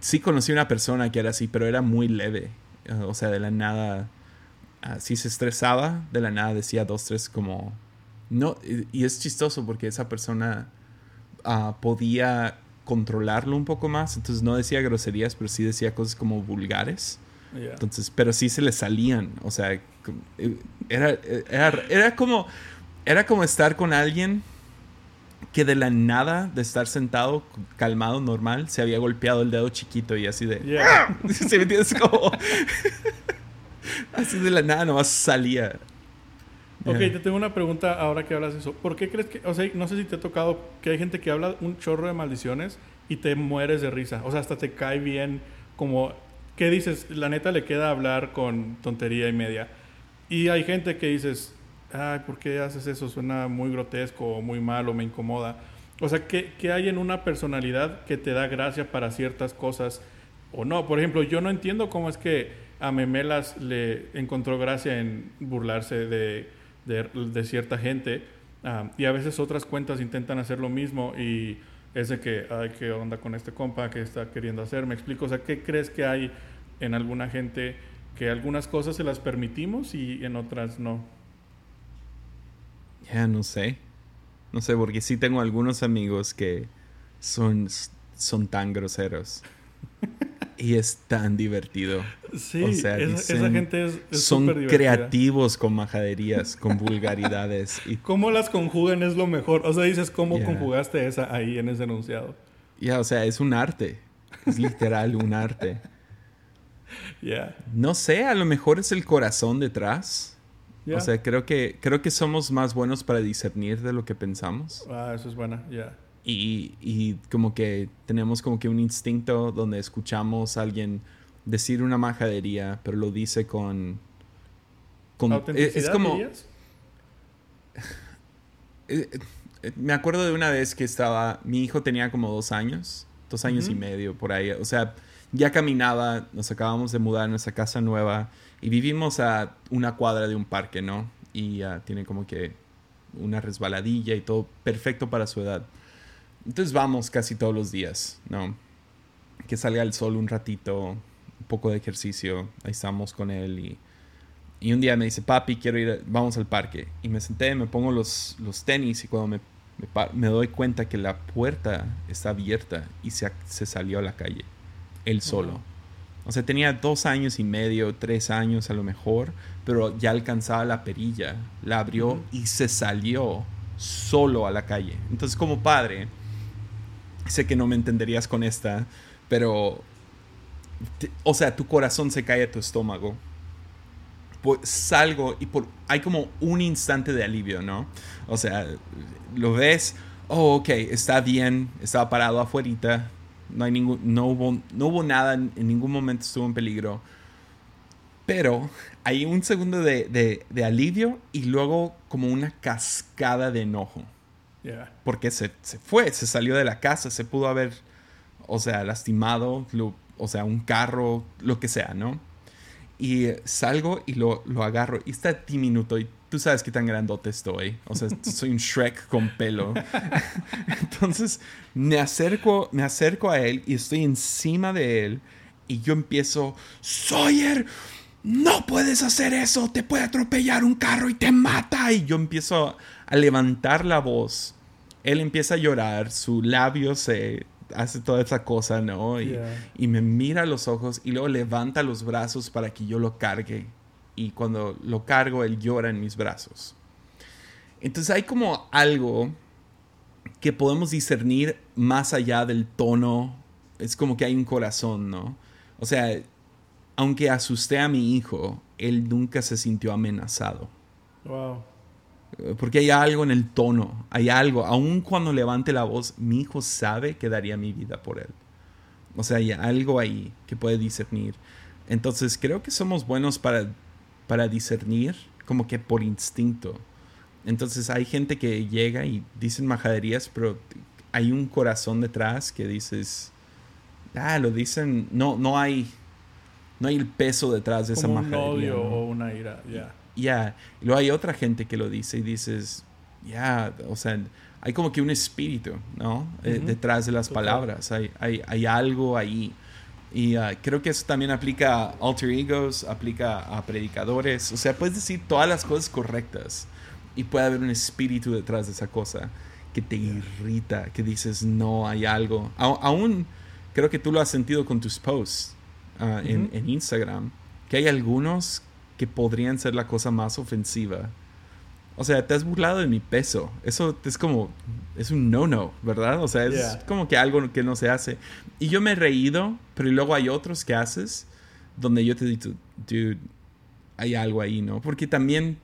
sí conocí una persona que era así, pero era muy leve. O sea, de la nada, así se estresaba, de la nada decía dos, tres como... No, y, es chistoso porque esa persona ah, podía controlarlo un poco más, entonces no decía groserías, pero sí decía cosas como vulgares. Entonces, pero sí se le salían, o sea, eh, era, era, era como, era como estar con alguien que de la nada de estar sentado, calmado, normal, se había golpeado el dedo chiquito y así de. ¿Se me entiendes? Como. así de la nada nomás salía. Ok, te tengo una pregunta ahora que hablas de eso. ¿Por qué crees que.? O sea, no sé si te ha tocado que hay gente que habla un chorro de maldiciones y te mueres de risa. O sea, hasta te cae bien como. ¿Qué dices? La neta le queda hablar con tontería y media. Y hay gente que dices, ay, ¿por qué haces eso? Suena muy grotesco o muy malo, me incomoda. O sea, ¿qué, ¿qué, hay en una personalidad que te da gracia para ciertas cosas o no? Por ejemplo, yo no entiendo cómo es que a Memelas le encontró gracia en burlarse de, de, cierta gente ah, y a veces otras cuentas intentan hacer lo mismo y es de que, ay, ¿qué onda con este compa? ¿Qué está queriendo hacer? Me explico, o sea, ¿qué crees que hay en alguna gente que algunas cosas se las permitimos y en otras no? Ya, no sé. No sé, porque sí tengo algunos amigos que son, son tan groseros. y es tan divertido. Sí, o sea, esa, gente es, son creativos con majaderías, con vulgaridades. y cómo las conjugan es lo mejor. O sea, dices cómo conjugaste esa ahí en ese enunciado. Ya, o sea, es un arte. Es literal un arte. Ya. No sé, a lo mejor es el corazón detrás. O sea, creo que, creo que somos más buenos para discernir de lo que pensamos. Ah, eso es buena, ya. Y, y, como que tenemos como que un instinto donde escuchamos a alguien decir una majadería, pero lo dice con... con es, como... Eh, eh, me acuerdo de una vez que estaba... Mi hijo tenía como dos años, dos años y medio por ahí. O sea, ya caminaba, nos acabamos de mudar a nuestra casa nueva y vivimos a una cuadra de un parque, ¿no? Y tiene como que una resbaladilla y todo perfecto para su edad. Entonces vamos casi todos los días, ¿no? Que salga el sol un ratito, un poco de ejercicio, ahí estamos con él y, y un día me dice, papi, quiero ir, vamos al parque. Y me senté, me pongo los, los tenis y cuando me, me, doy cuenta que la puerta está abierta y se, se salió a la calle, él solo. O sea, tenía dos años y medio, tres años a lo mejor, pero ya alcanzaba la perilla, la abrió y se salió solo a la calle. Entonces, como padre, sé que no me entenderías con esta, pero, o sea, tu corazón se cae a tu estómago. Pues salgo y por, hay como un instante de alivio, ¿no? O sea, lo ves, oh, ok, está bien, estaba parado afuera, no, hay ningún, no, hubo, no hubo nada, en, ningún momento estuvo en peligro. Pero hay un segundo de, de, alivio y luego como una cascada de enojo. Porque se, se, fue, se salió de la casa, se pudo haber, o sea, lastimado, o sea, un carro, lo que sea, ¿no? Y salgo y lo, lo agarro y está diminuto y tú sabes qué tan grandote estoy. O sea, soy un Shrek con pelo. Entonces me acerco, me acerco a él y estoy encima de él y yo empiezo, Sawyer, no puedes hacer eso, te puede atropellar un carro y te mata. Y yo empiezo a levantar la voz. Él empieza a llorar, su labio se hace toda esa cosa, ¿no? Y, y me mira a los ojos y luego levanta los brazos para que yo lo cargue y cuando lo cargo, él llora en mis brazos. Entonces hay como algo que podemos discernir más allá del tono. Es como que hay un corazón, ¿no? O sea, aunque asusté a mi hijo, él nunca se sintió amenazado. Wow. Porque hay algo en el tono, hay algo. Aun cuando levante la voz, mi hijo sabe que daría mi vida por él. O sea, hay algo ahí que puede discernir. Entonces creo que somos buenos para para discernir como que por instinto. Entonces hay gente que llega y dicen majaderías, pero hay un corazón detrás que dices, ah, lo dicen, no, no hay, no hay el peso detrás de esa majadería. Un odio o una ira, ya. Ya, y luego hay otra gente que lo dice y dices, ya, o sea, hay como que un espíritu, ¿no? Eh, detrás de las palabras, hay, hay, hay algo ahí. Y ah, creo que eso también aplica a alter egos, aplica a predicadores. O sea, puedes decir todas las cosas correctas y puede haber un espíritu detrás de esa cosa que te irrita, que dices, no, hay algo. aún creo que tú lo has sentido con tus posts ah, en, en Instagram, que hay algunos que podrían ser la cosa más ofensiva o sea, te has burlado de mi peso. Eso es como, es un no-no, ¿verdad? O sea, es como que algo que no se hace. Y yo me he reído, pero luego hay otros que haces donde yo te digo, dude, hay algo ahí, ¿no? Porque también,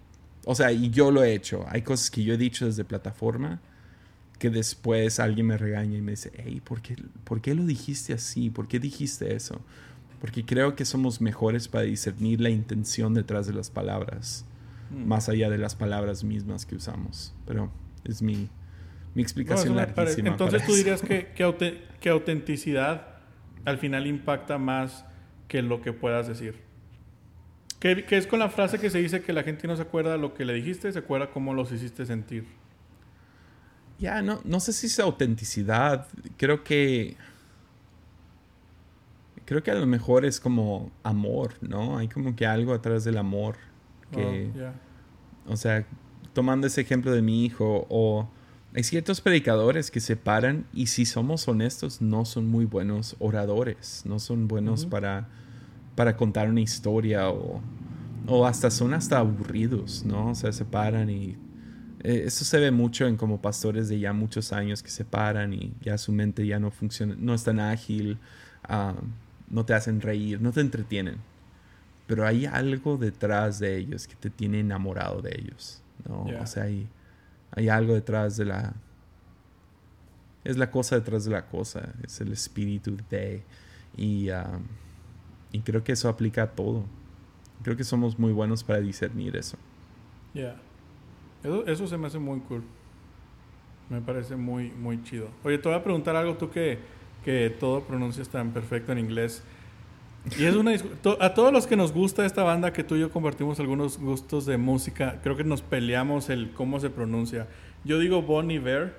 o sea, y yo lo he hecho. Hay cosas que yo he dicho desde plataforma que después alguien me regaña y me dice, hey, ¿por qué, ¿por qué lo dijiste así? ¿Por qué dijiste eso? Porque creo que somos mejores para discernir la intención detrás de las palabras. Mm. más allá de las palabras mismas que usamos. Pero es mi, mi explicación larguísima. Entonces tú dirías que, que, autenticidad al final impacta más que lo que puedas decir. Que, es con la frase que se dice que la gente no se acuerda lo que le dijiste, se acuerda cómo los hiciste sentir. Ya, no, no sé si es autenticidad. Creo que creo que a lo mejor es como amor, ¿no? Hay como que algo atrás del amor que, oh, o sea, tomando ese ejemplo de mi hijo, o hay ciertos predicadores que se paran y si somos honestos, no son muy buenos oradores, no son buenos para, para contar una historia o, o hasta son hasta aburridos, ¿no? O sea, se paran y eh, eso se ve mucho en como pastores de ya muchos años que se paran y ya su mente ya no funciona, no es tan ágil. Ah, no te hacen reír, no te entretienen. Pero hay algo detrás de ellos que te tiene enamorado de ellos. ¿no? O sea, hay, hay algo detrás de la... Es la cosa detrás de la cosa. Es el espíritu de... Y, um, y creo que eso aplica a todo. Creo que somos muy buenos para discernir eso. Ya. Eso, eso se me hace muy cool. Me parece muy, muy chido. Oye, te voy a preguntar algo tú que que todo pronuncias tan perfecto en inglés. Y es una a todos los que nos gusta esta banda que tú y yo compartimos algunos gustos de música, creo que nos peleamos el cómo se pronuncia. Yo digo Bon Iver,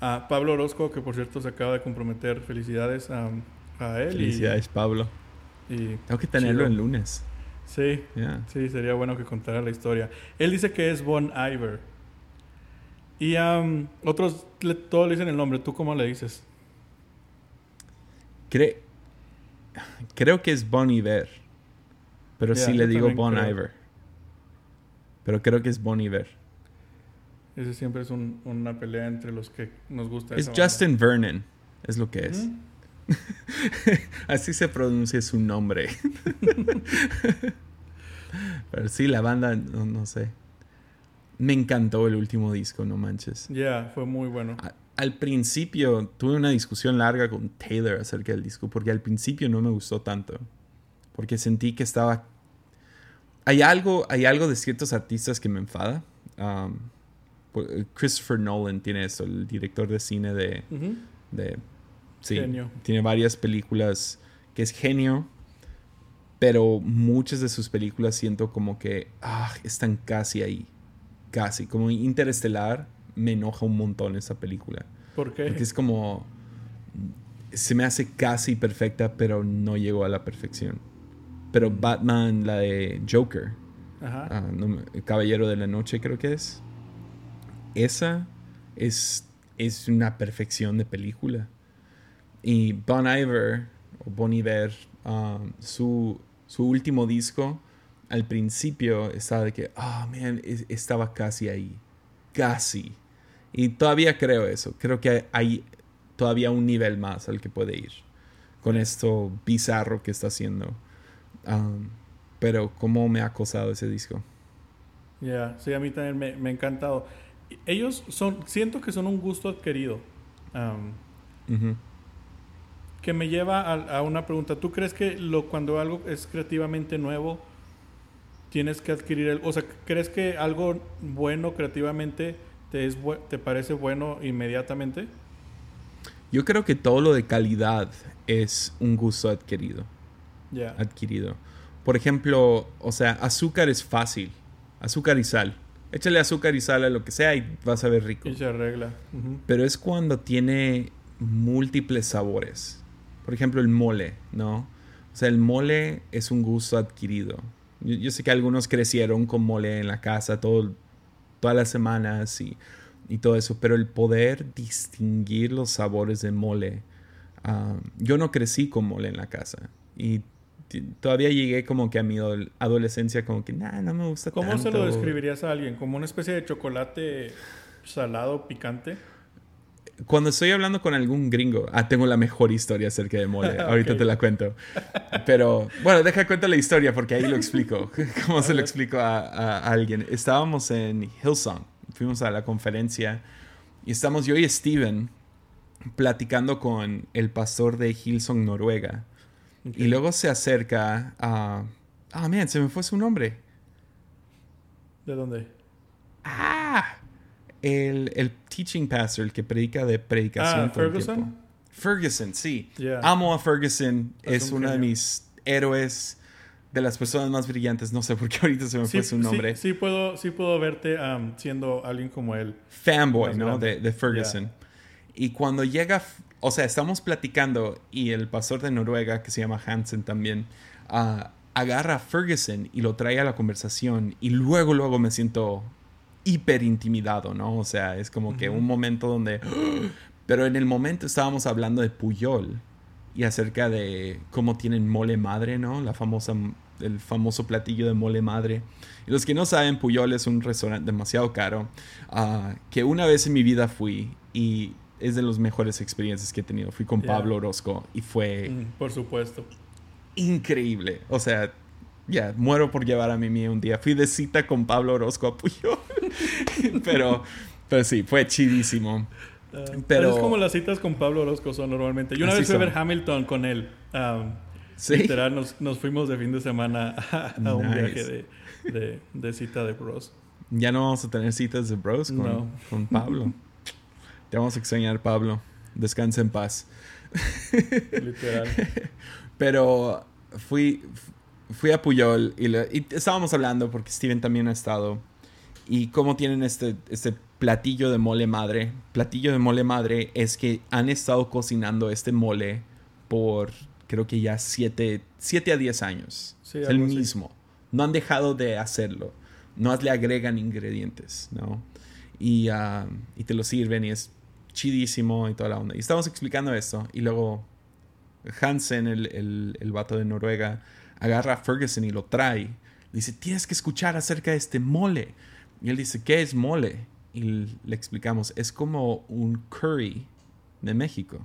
a Pablo Orozco, que por cierto se acaba de comprometer, felicidades a, a él. Felicidades, Pablo. Y Tengo que tenerlo el lunes. Sí, sí, sería bueno que contara la historia. Él dice que es Bon Iver. Y otros todos le dicen el nombre. ¿Tú cómo le dices? creo que es Bon Iver. Pero sí le digo Bon Iver. Pero creo que es Bon Iver. Ese siempre es una pelea entre los que nos gusta. Es Justin Vernon, es lo que es. Así se pronuncia su nombre. Pero sí, la banda, no, sé. Me encantó el último disco, no manches. Ya, fue muy bueno al principio tuve una discusión larga con Taylor acerca del disco, porque al principio no me gustó tanto, porque sentí que estaba... Hay algo, hay algo de ciertos artistas que me enfada. Um, pues, Christopher Nolan tiene eso, el director de cine de... de sí, genio. tiene varias películas que es genio, pero muchas de sus películas siento como que ah, están casi ahí, casi, como Interestelar me enoja un montón esa película. ¿Por qué? Porque es como. Se me hace casi perfecta, pero no llegó a la perfección. Pero Batman, la de Joker, ah, el Caballero de la Noche, creo que es. Esa es, es una perfección de película. Y Bon Iver, o Bon Iver, um, su, su último disco, al principio estaba de que, ah, man, estaba casi ahí. Casi. Y todavía creo eso. Creo que hay todavía un nivel más al que puede ir con esto bizarro que está haciendo. Um, pero cómo me ha acosado ese disco. Ya, sí, a mí también me, ha encantado. Ellos son, siento que son un gusto adquirido. Um, que me lleva a, a, una pregunta. ¿Tú crees que lo, cuando algo es creativamente nuevo, tienes que adquirir el... O sea, ¿crees que algo bueno creativamente te, es, te parece bueno inmediatamente? Yo creo que todo lo de calidad es un gusto adquirido. Adquirido. Por ejemplo, o sea, azúcar es fácil. Azúcar y sal. Échale azúcar y sal a lo que sea y vas a ver rico. Y se arregla. Pero es cuando tiene múltiples sabores. Por ejemplo, el mole, ¿no? O sea, el mole es un gusto adquirido. Yo, yo sé que algunos crecieron con mole en la casa todo, todas las semanas y, todo eso, pero el poder distinguir los sabores de mole. Ah, yo no crecí con mole en la casa y todavía llegué como que a mi adolescencia como que, nah, no me gusta ¿Cómo se lo describirías a alguien? ¿Como una especie de chocolate salado, picante? Cuando estoy hablando con algún gringo, ah, tengo la mejor historia acerca de mole. Ahorita te la cuento. Pero bueno, deja cuenta la historia porque ahí lo explico. ¿Cómo se lo explico a, alguien? Estábamos en Hillsong, fuimos a la conferencia y estamos yo y Steven platicando con el pastor de Hillsong, Noruega. Y luego se acerca a. Ah, man, se me fue su nombre. ¿De dónde? Ah, el, el teaching pastor, el que predica de predicación. Ah, Ferguson. Ferguson, sí. Amo a Ferguson. Es, uno de mis héroes, de las personas más brillantes. No sé por qué ahorita se me fue su nombre. Sí, puedo, sí puedo verte um, siendo alguien como él. Fanboy, ¿no? De, Ferguson. Y cuando llega, o sea, estamos platicando y el pastor de Noruega, que se llama Hansen también, uh, agarra a Ferguson y lo trae a la conversación y luego, luego me siento hiper intimidado, ¿no? O sea, es como que un momento donde... Pero en el momento estábamos hablando de Puyol y acerca de cómo tienen mole madre, ¿no? La famosa, el famoso platillo de mole madre. Y los que no saben, Puyol es un restaurante demasiado caro ah, que una vez en mi vida fui y es de las mejores experiencias que he tenido. Fui con Pablo Orozco y fue... Mm, por supuesto. Increíble. O sea, ya, muero por llevar a Mimi un día. Fui de cita con Pablo Orozco a Puyol. pero, pero sí, fue chidísimo. Ah, pero es como las citas con Pablo Orozco son normalmente. Yo una vez fui a ver Hamilton con él. Literal, nos, fuimos de fin de semana a, un viaje de, cita de bros. Ya no vamos a tener citas de bros con, con Pablo. Te vamos a extrañar, Pablo. Descansa en paz. Literal. Pero fui, fui a Puyol y, y, estábamos hablando porque Steven también ha estado. Y cómo tienen este, este platillo de mole madre. Platillo de mole madre es que han estado cocinando este mole por creo que ya 7 a 10 años. es el mismo. No han dejado de hacerlo. No le agregan ingredientes, ¿no? Y, ah, y te lo sirven y es chidísimo y toda la onda. Y estamos explicando esto y luego Hansen, el, el, el vato de Noruega, agarra a Ferguson y lo trae. dice, tienes que escuchar acerca de este mole. Y él dice, ¿qué es mole? Y le explicamos, es como un curry de México.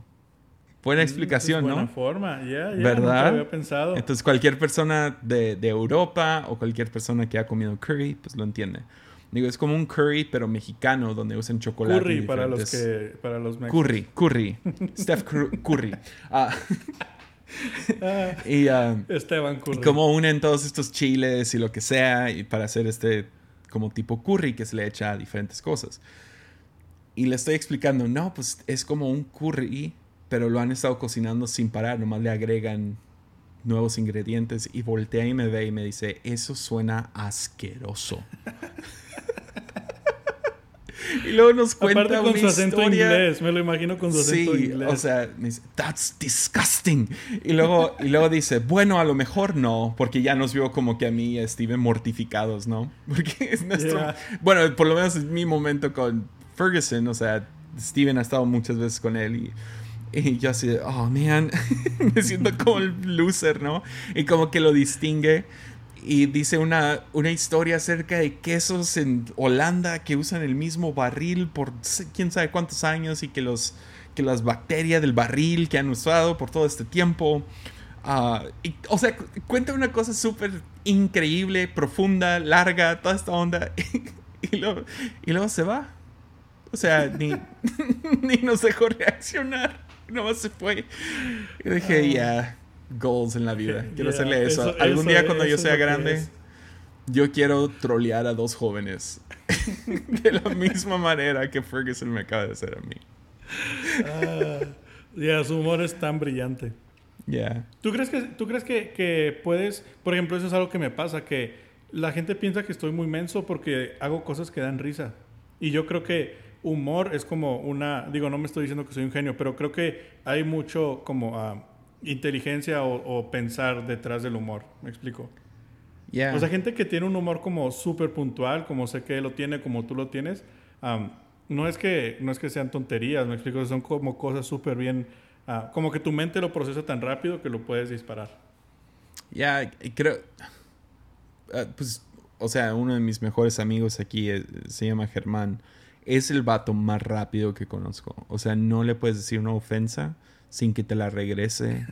Buena mm, explicación, buena ¿no? forma, ya, ya. ¿Verdad? había pensado. Entonces, cualquier persona de, de, Europa o cualquier persona que ha comido curry, pues lo entiende. Digo, es como un curry, pero mexicano, donde usan chocolate. Curry para los que. Para los Curry, curry. Steph Curry. Ah. ah. y, uh, Esteban Curry. Y como unen todos estos chiles y lo que sea, y para hacer este como tipo curry que se le echa a diferentes cosas. Y le estoy explicando, no, pues es como un curry, pero lo han estado cocinando sin parar, nomás le agregan nuevos ingredientes y voltea y me ve y me dice, eso suena asqueroso. y luego nos cuenta Aparte con su acento inglés, me lo imagino con su acento sí, o sea, me dice, that's disgusting. Y luego, y luego dice, bueno, a lo mejor no, porque ya nos vio como que a mí y a Steven mortificados, ¿no? Porque es nuestro... Bueno, por lo menos es mi momento con Ferguson, o sea, Steven ha estado muchas veces con él y... Y yo así, oh man, me siento como el loser, ¿no? Y como que lo distingue y dice una, una historia acerca de quesos en Holanda que usan el mismo barril por quién sabe cuántos años y que, los, que las bacterias del barril que han usado por todo este tiempo. Ah, o sea, cuenta una cosa súper increíble, profunda, larga, toda esta onda. y, luego, y luego se va. O sea, ni, ni nos dejó reaccionar. Nomás se fue. Y dije, ah. ya goals en la vida. Quiero hacerle eso. Algún día cuando yo sea grande, yo quiero trolear a dos jóvenes. de la misma manera que Ferguson me acaba de hacer a mí. Ah, ya, su humor es tan brillante. Ya. ¿Tú crees, que, ¿Tú crees que, que puedes, por ejemplo, eso es algo que me pasa, que la gente piensa que estoy muy menso porque hago cosas que dan risa. Y yo creo que humor es como una, digo, no me estoy diciendo que soy un genio, pero creo que hay mucho como... Uh, inteligencia o, pensar detrás del humor. ¿Me explico? O sea, gente que tiene un humor como súper puntual, como sé que lo tiene, como tú lo tienes, no, es que, no es que sean tonterías, me explico, son como cosas súper bien, ah, como que tu mente lo procesa tan rápido que lo puedes disparar. Ya, creo, ah, pues, o sea, uno de mis mejores amigos aquí eh, se llama Germán, es el vato más rápido que conozco. O sea, no le puedes decir una ofensa sin que te la regrese.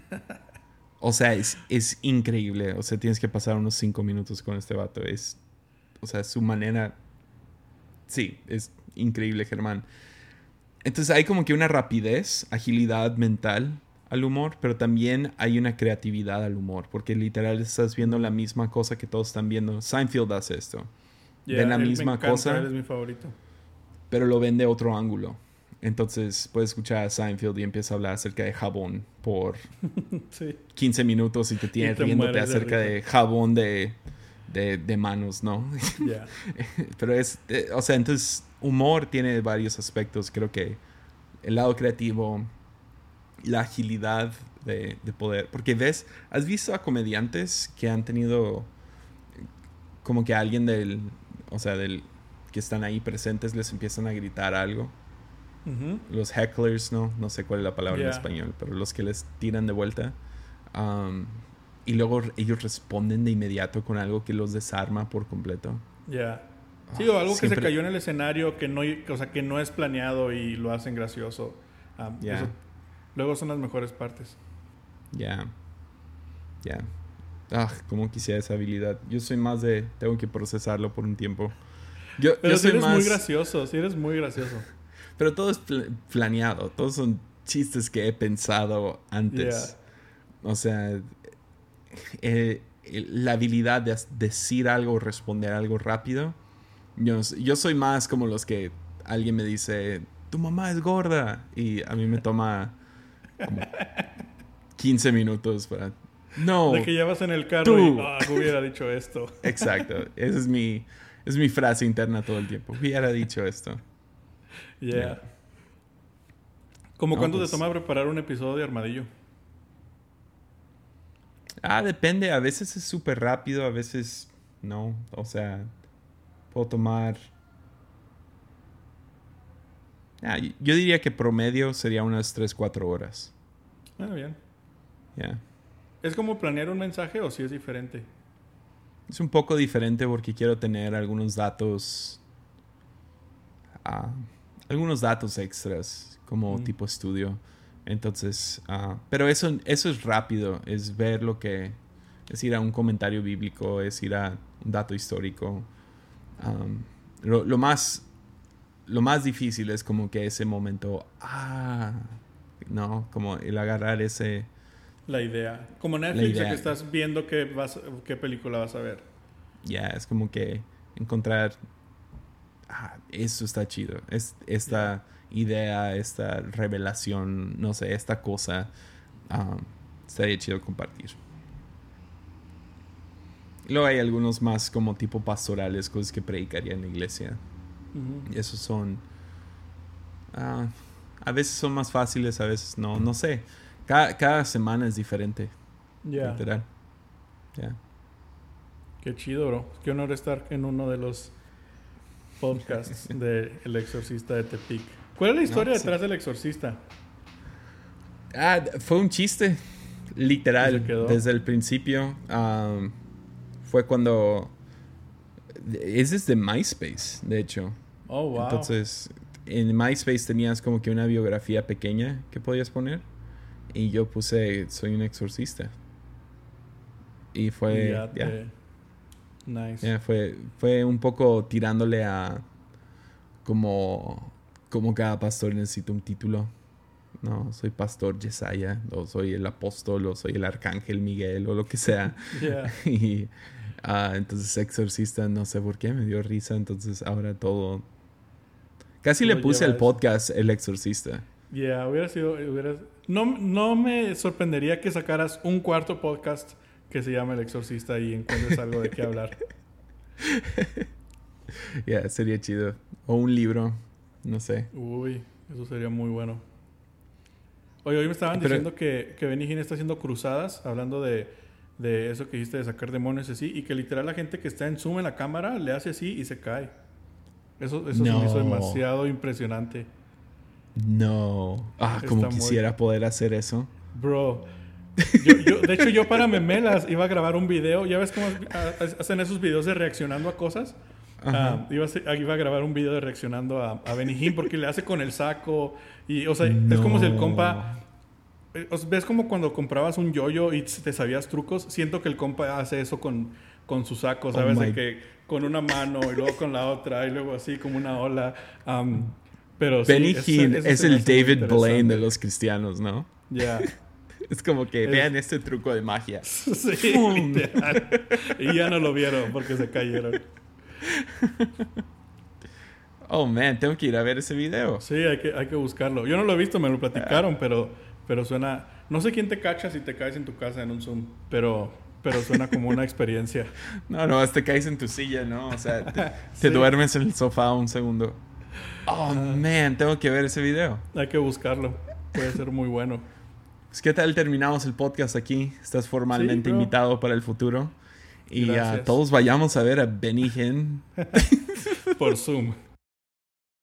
O sea, es, es increíble. O sea, tienes que pasar unos cinco minutos con este vato. Es, o sea, su manera... Sí, es increíble, Germán. Entonces hay como que una rapidez, agilidad mental al humor, pero también hay una creatividad al humor, porque literal estás viendo la misma cosa que todos están viendo. Seinfeld hace esto. ven la me misma encanta, cosa, Él es mi favorito. pero lo ven de otro ángulo. Entonces puedes escuchar a Seinfeld y empieza a hablar acerca de jabón por Sí. 15 minutos y te tiene Y te riéndote de acerca de jabón de, de, de manos, ¿no? Pero es, eh, o sea, entonces humor tiene varios aspectos. Creo que el lado creativo, la agilidad de, de poder. Porque ves, ¿has visto a comediantes que han tenido como que alguien del, o sea, del que están ahí presentes les empiezan a gritar algo? Ujú. Los hecklers, ¿no? No sé cuál es la palabra en Ya. español, pero los que les tiran de vuelta. um, y luego ellos responden de inmediato con algo que los desarma por completo. Ya. Sí, o algo que se cayó en el escenario que no, o sea, que no es planeado y lo hacen gracioso. Ah, Ya. eso- luego son las mejores partes. Ya. Ya. Ah, cómo quisiera esa habilidad. Yo soy más de. Tengo que procesarlo por un tiempo. Yo, Pero yo soy eres más. muy gracioso, sí eres muy gracioso. Pero todo es pl- planeado. Todos son chistes que he pensado antes. O sea, eh, la habilidad de decir algo, responder algo rápido. Yo, soy más como los que alguien me dice, tu mamá es gorda. Y a mí me toma como 15 minutos para... No. De que llevas en el carro Tú. y ah, hubiera dicho esto. Exacto. Esa es mi, es mi frase interna todo el tiempo. Hubiera dicho esto. Yeah. Ya. ¿Cómo No, cuánto pues- te toma preparar un episodio de Armadillo? Ah, depende. A veces es súper rápido, a veces no. O sea, puedo tomar... Ah, yo diría que promedio sería unas 3, 4 horas. Ah, bien. Ya. ¿Es como planear un mensaje o si es diferente? Es un poco diferente porque quiero tener algunos datos... ah, algunos datos extras como Mm. tipo estudio. Entonces, ah, pero eso, eso es rápido, es ver lo que... Es ir a un comentario bíblico, es ir a un dato histórico. Am, lo, lo más... Lo más difícil es como que ese momento... Ah, no, como el agarrar ese... La idea. Como Netflix, de idea. que estás viendo qué, vas, qué película vas a ver. Ya, es como que encontrar. Ah, eso está chido. Es, esta idea, esta revelación, no sé, esta cosa. ah, estaría chido compartir. Luego hay algunos más como tipo pastorales, cosas que predicaría en la iglesia. Y esos son. ah, a veces son más fáciles, a veces no. No sé. Cada, cada semana es diferente. Literal. Ya. Qué chido, bro. Qué honor estar en uno de los podcasts de El Exorcista de Tepic. ¿Cuál es la historia No, sí. detrás del Exorcista? Ah, fue un chiste, ¿Y literal, desde el principio. fue cuando... Es de MySpace, de hecho. Oh, wow. Entonces, en MySpace tenías como que una biografía pequeña que podías poner. Y yo puse, soy un exorcista. Y fue... ya Nice. ya, fue, fue un poco tirándole a... Como... Como cada pastor necesita un título. No, soy pastor Yesaya, o soy el apóstol, o soy el arcángel Miguel, o lo que sea. Yeah. y ah, entonces exorcista, no sé por qué, me dio risa, entonces ahora todo... Casi le puse al podcast el exorcista. Yeah, hubiera sido. hubiera- No, no me sorprendería que sacaras un cuarto podcast que se llama El Exorcista y encuentres algo de qué hablar. Ya, sería chido. O un libro, no sé. Uy, eso sería muy bueno. Oye, hoy me estaban Pero- diciendo que, que Benny Hinn está haciendo cruzadas, hablando de, de eso que dijiste de sacar demonios así, y que literal la gente que está en Zoom en la cámara le hace así y se cae. Eso, eso se me hizo demasiado impresionante. No. Ah, como muy- quisiera poder hacer eso. Bro. Yo, yo- de hecho, yo para memelas iba a grabar un video. ¿Ya ves cómo ha- hacen esos videos de reaccionando a cosas? Ah, iba, a hacer- iba a grabar un video de reaccionando a, a Benny Hinn porque le hace con el saco. Y, o sea, es como si el No. compa. eh, ¿Ves como cuando comprabas un yoyo y te sabías trucos? Siento que el compa hace eso con, con su saco, Oh ¿sabes? de my- que con una mano y luego con la otra y luego así como una ola. Am, pero sí, Benny eso es se me el David Blaine de los cristianos, ¿no? Ya. Es como que Es- vean este truco de magia. Sí. Y ya no lo vieron porque se cayeron. Oh, man, tengo que ir a ver ese video. Sí, hay que, hay que buscarlo. Yo no lo he visto, me lo platicaron, pero, pero suena... No sé quién te cacha si te caes en tu casa en un Zoom, pero, pero suena como una experiencia. No, no, te caes en tu silla, ¿no? O sea, te, duermes en el sofá un segundo. Oh, man, tengo que ver ese video. Hay que buscarlo. Puede ser muy bueno. Pues, ¿qué tal terminamos el podcast aquí? Estás formalmente invitado para el futuro. Y a todos vayamos a ver a Benny Hinn. Por Zoom.